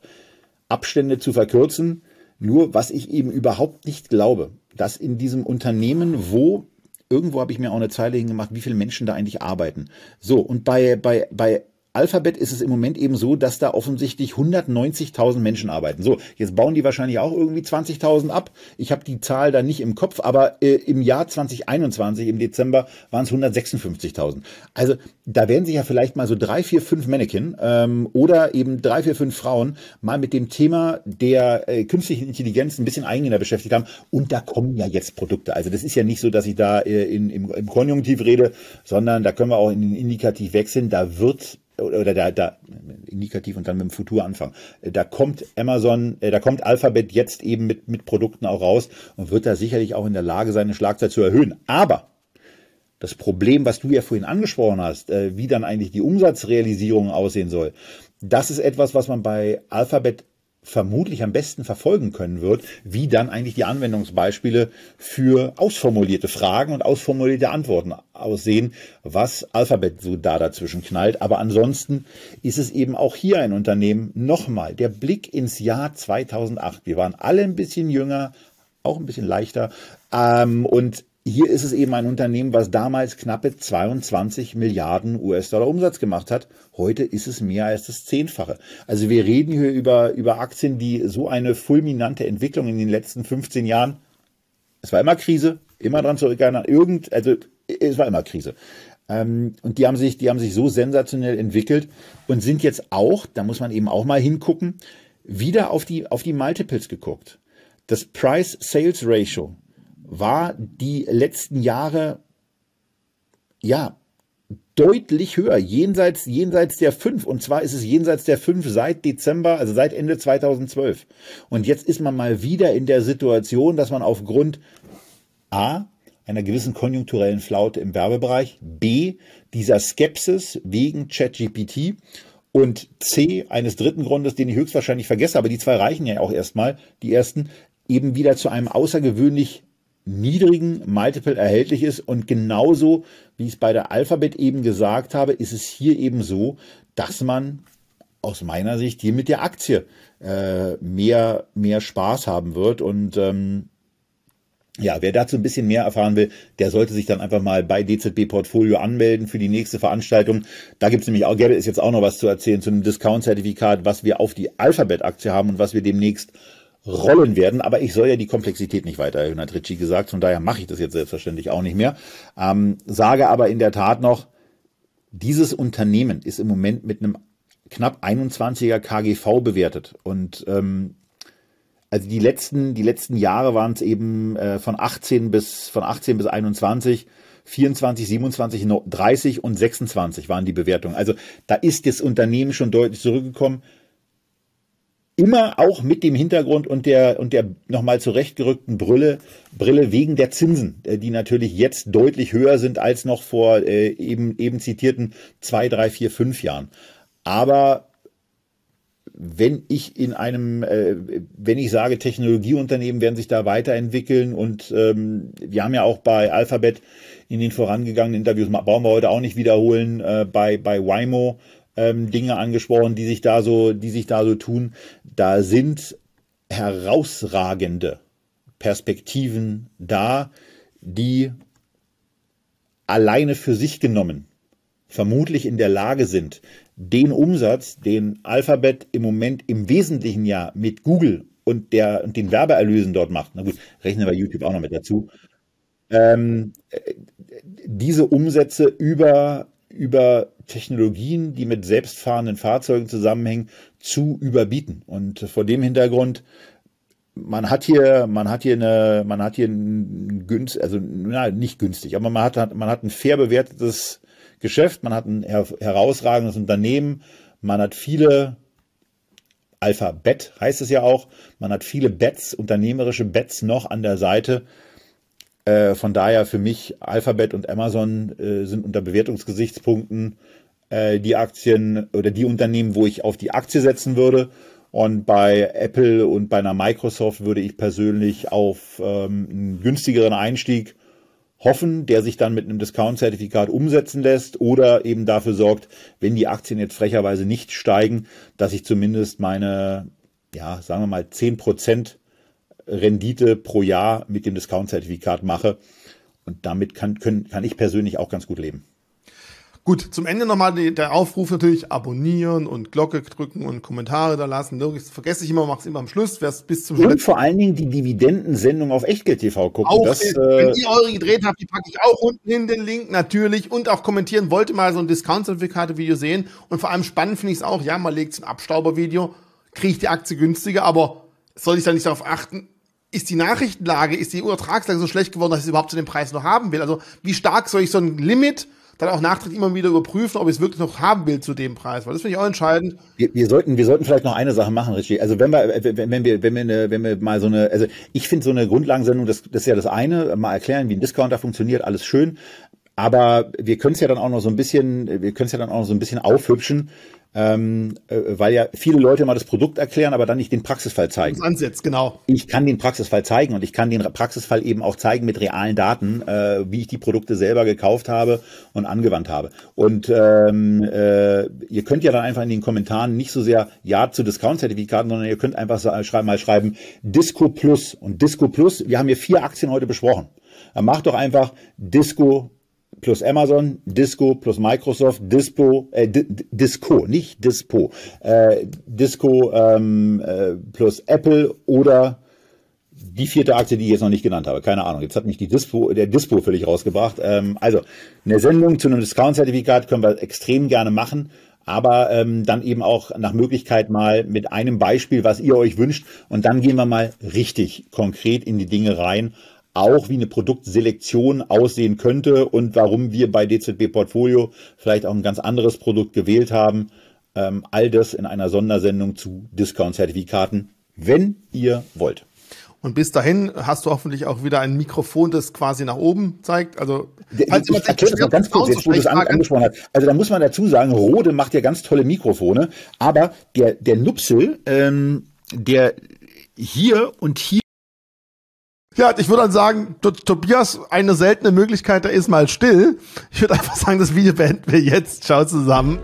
Abstände zu verkürzen. Nur was ich eben überhaupt nicht glaube, dass in diesem Unternehmen, wo irgendwo habe ich mir auch eine Zeile hingemacht, wie viele Menschen da eigentlich arbeiten. So, und bei, bei, bei Alphabet ist es im Moment eben so, dass da offensichtlich 190.000 Menschen arbeiten. So, jetzt bauen die wahrscheinlich auch irgendwie 20.000 ab. Ich habe die Zahl da nicht im Kopf, aber äh, im Jahr 2021, im Dezember, waren es 156.000. Also da werden sich ja vielleicht mal so drei, vier, fünf Mannequin ähm, oder eben drei, vier, fünf Frauen mal mit dem Thema der äh, künstlichen Intelligenz ein bisschen eingehender beschäftigt haben. Und da kommen ja jetzt Produkte. Also das ist ja nicht so, dass ich da äh, in, im, im Konjunktiv rede, sondern da können wir auch in den Indikativ wechseln. Da wird oder da, da indikativ und dann mit dem Futur anfangen. Da kommt Amazon, äh, da kommt Alphabet jetzt eben mit, mit Produkten auch raus und wird da sicherlich auch in der Lage sein, eine Schlagzeit zu erhöhen. Aber das Problem, was du ja vorhin angesprochen hast, äh, wie dann eigentlich die Umsatzrealisierung aussehen soll, das ist etwas, was man bei Alphabet vermutlich am besten verfolgen können wird, wie dann eigentlich die Anwendungsbeispiele für ausformulierte Fragen und ausformulierte Antworten aussehen, was Alphabet so da dazwischen knallt. Aber ansonsten ist es eben auch hier ein Unternehmen. Nochmal, der Blick ins Jahr 2008. Wir waren alle ein bisschen jünger, auch ein bisschen leichter. Ähm, und hier ist es eben ein Unternehmen, was damals knappe 22 Milliarden US-Dollar Umsatz gemacht hat. Heute ist es mehr als das Zehnfache. Also wir reden hier über, über Aktien, die so eine fulminante Entwicklung in den letzten 15 Jahren, es war immer Krise, immer dran zurückerinnern, irgend, also es war immer Krise. Ähm, und die haben sich, die haben sich so sensationell entwickelt und sind jetzt auch, da muss man eben auch mal hingucken, wieder auf die, auf die Multiples geguckt. Das Price-Sales-Ratio war die letzten Jahre ja deutlich höher, jenseits, jenseits der fünf. Und zwar ist es jenseits der fünf seit Dezember, also seit Ende 2012. Und jetzt ist man mal wieder in der Situation, dass man aufgrund A, einer gewissen konjunkturellen Flaute im Werbebereich, B, dieser Skepsis wegen ChatGPT und C, eines dritten Grundes, den ich höchstwahrscheinlich vergesse, aber die zwei reichen ja auch erstmal, die ersten, eben wieder zu einem außergewöhnlich niedrigen Multiple erhältlich ist. Und genauso, wie ich es bei der Alphabet eben gesagt habe, ist es hier eben so, dass man aus meiner Sicht hier mit der Aktie äh, mehr, mehr Spaß haben wird. Und ähm, ja, wer dazu ein bisschen mehr erfahren will, der sollte sich dann einfach mal bei DZB Portfolio anmelden für die nächste Veranstaltung. Da gibt es nämlich auch, gäbe es jetzt auch noch was zu erzählen zu einem Discount-Zertifikat, was wir auf die Alphabet-Aktie haben und was wir demnächst rollen werden, aber ich soll ja die Komplexität nicht weiter erhöhen, hat Ritchie gesagt, von daher mache ich das jetzt selbstverständlich auch nicht mehr. Ähm, sage aber in der Tat noch, dieses Unternehmen ist im Moment mit einem knapp 21er KGV bewertet und ähm, also die letzten, die letzten Jahre waren es eben äh, von 18 bis, von 18 bis 21, 24, 27, 30 und 26 waren die Bewertungen. Also da ist das Unternehmen schon deutlich zurückgekommen immer auch mit dem Hintergrund und der und der nochmal zurechtgerückten Brille, Brille wegen der Zinsen, äh, die natürlich jetzt deutlich höher sind als noch vor äh, eben eben zitierten zwei, drei, vier, fünf Jahren. Aber wenn ich in einem, äh, wenn ich sage, Technologieunternehmen werden sich da weiterentwickeln und ähm, wir haben ja auch bei Alphabet in den vorangegangenen Interviews, brauchen wir heute auch nicht wiederholen, äh, bei, bei Waymo ähm, Dinge angesprochen, die sich da so, die sich da so tun. Da sind herausragende Perspektiven da, die alleine für sich genommen vermutlich in der Lage sind, den Umsatz, den Alphabet im Moment im Wesentlichen ja mit Google und, der, und den Werbeerlösen dort macht, na gut, rechnen wir YouTube auch noch mit dazu, ähm, diese Umsätze über über Technologien, die mit selbstfahrenden Fahrzeugen zusammenhängen, zu überbieten. Und vor dem Hintergrund, man hat hier, man hat hier eine, man hat hier ein günstig, also na, nicht günstig, aber man hat, man hat ein fair bewertetes Geschäft, man hat ein herausragendes Unternehmen, man hat viele Alphabet heißt es ja auch, man hat viele Bets, unternehmerische Bets noch an der Seite, äh, von daher für mich Alphabet und Amazon äh, sind unter Bewertungsgesichtspunkten äh, die Aktien oder die Unternehmen, wo ich auf die Aktie setzen würde. Und bei Apple und bei einer Microsoft würde ich persönlich auf ähm, einen günstigeren Einstieg hoffen, der sich dann mit einem Discount-Zertifikat umsetzen lässt oder eben dafür sorgt, wenn die Aktien jetzt frecherweise nicht steigen, dass ich zumindest meine, ja, sagen wir mal, 10 Prozent Rendite pro Jahr mit dem Discount-Zertifikat mache. Und damit kann, können, kann ich persönlich auch ganz gut leben. Gut, zum Ende nochmal der Aufruf natürlich, abonnieren und Glocke drücken und Kommentare da lassen. Das vergesse ich immer, mach's immer am Schluss. Wer bis zum Und vor allen Dingen die Dividendensendung auf Echtgeld TV gucken. Auch, das, wenn äh, ihr eure gedreht habt, die packe ich auch unten in den Link natürlich und auch kommentieren. Wollte mal so ein Discount-Zertifikate-Video sehen und vor allem spannend finde ich es auch, ja, man legt ein Abstauber-Video, kriege ich die Aktie günstiger, aber soll ich da nicht darauf achten, ist die Nachrichtenlage, ist die Übertragslage so schlecht geworden, dass ich es überhaupt zu dem Preis noch haben will? Also wie stark soll ich so ein Limit dann auch nachträglich immer wieder überprüfen, ob ich es wirklich noch haben will zu dem Preis, weil das finde ich auch entscheidend. Wir, wir, sollten, wir sollten vielleicht noch eine Sache machen, Richie. Also wenn wir, wenn, wenn wir, wenn wir, eine, wenn wir mal so eine, also ich finde so eine Grundlagensendung, das, das ist ja das eine, mal erklären, wie ein Discounter funktioniert, alles schön. Aber wir können es ja dann auch noch so ein bisschen, wir können es ja dann auch noch so ein bisschen aufhübschen, ähm, äh, weil ja viele Leute mal das Produkt erklären, aber dann nicht den Praxisfall zeigen. Ansatz, genau. Ich kann den Praxisfall zeigen und ich kann den Praxisfall eben auch zeigen mit realen Daten, äh, wie ich die Produkte selber gekauft habe und angewandt habe. Und ähm, äh, ihr könnt ja dann einfach in den Kommentaren nicht so sehr Ja zu Discount-Zertifikaten, sondern ihr könnt einfach schreiben, mal schreiben Disco Plus. Und Disco Plus, wir haben hier vier Aktien heute besprochen. Dann macht doch einfach Disco plus Amazon, Disco plus Microsoft, Dispo, äh, Disco, nicht Dispo, äh, Disco ähm, äh, plus Apple oder die vierte Aktie, die ich jetzt noch nicht genannt habe. Keine Ahnung. Jetzt hat mich die Dispo, der Dispo völlig rausgebracht. Ähm, also eine Sendung zu einem Discount-Zertifikat können wir extrem gerne machen aber ähm, dann eben auch nach Möglichkeit mal mit einem Beispiel, was ihr euch wünscht. Und dann gehen wir mal richtig konkret in die Dinge rein auch wie eine Produktselektion aussehen könnte und warum wir bei DZB Portfolio vielleicht auch ein ganz anderes Produkt gewählt haben. Ähm, all das in einer Sondersendung zu Discount-Zertifikaten, wenn ihr wollt. Und bis dahin hast du hoffentlich auch wieder ein Mikrofon, das quasi nach oben zeigt. Also, falls ich erkläre das mal ganz kurz, jetzt, wo du es angesprochen hast. Also, da muss man dazu sagen, Rode macht ja ganz tolle Mikrofone, aber der, der Nupsel, ähm, der hier und hier ja, ich würde dann sagen, Tobias, eine seltene Möglichkeit, da ist mal still. Ich würde einfach sagen, das Video beenden wir jetzt. Ciao zusammen.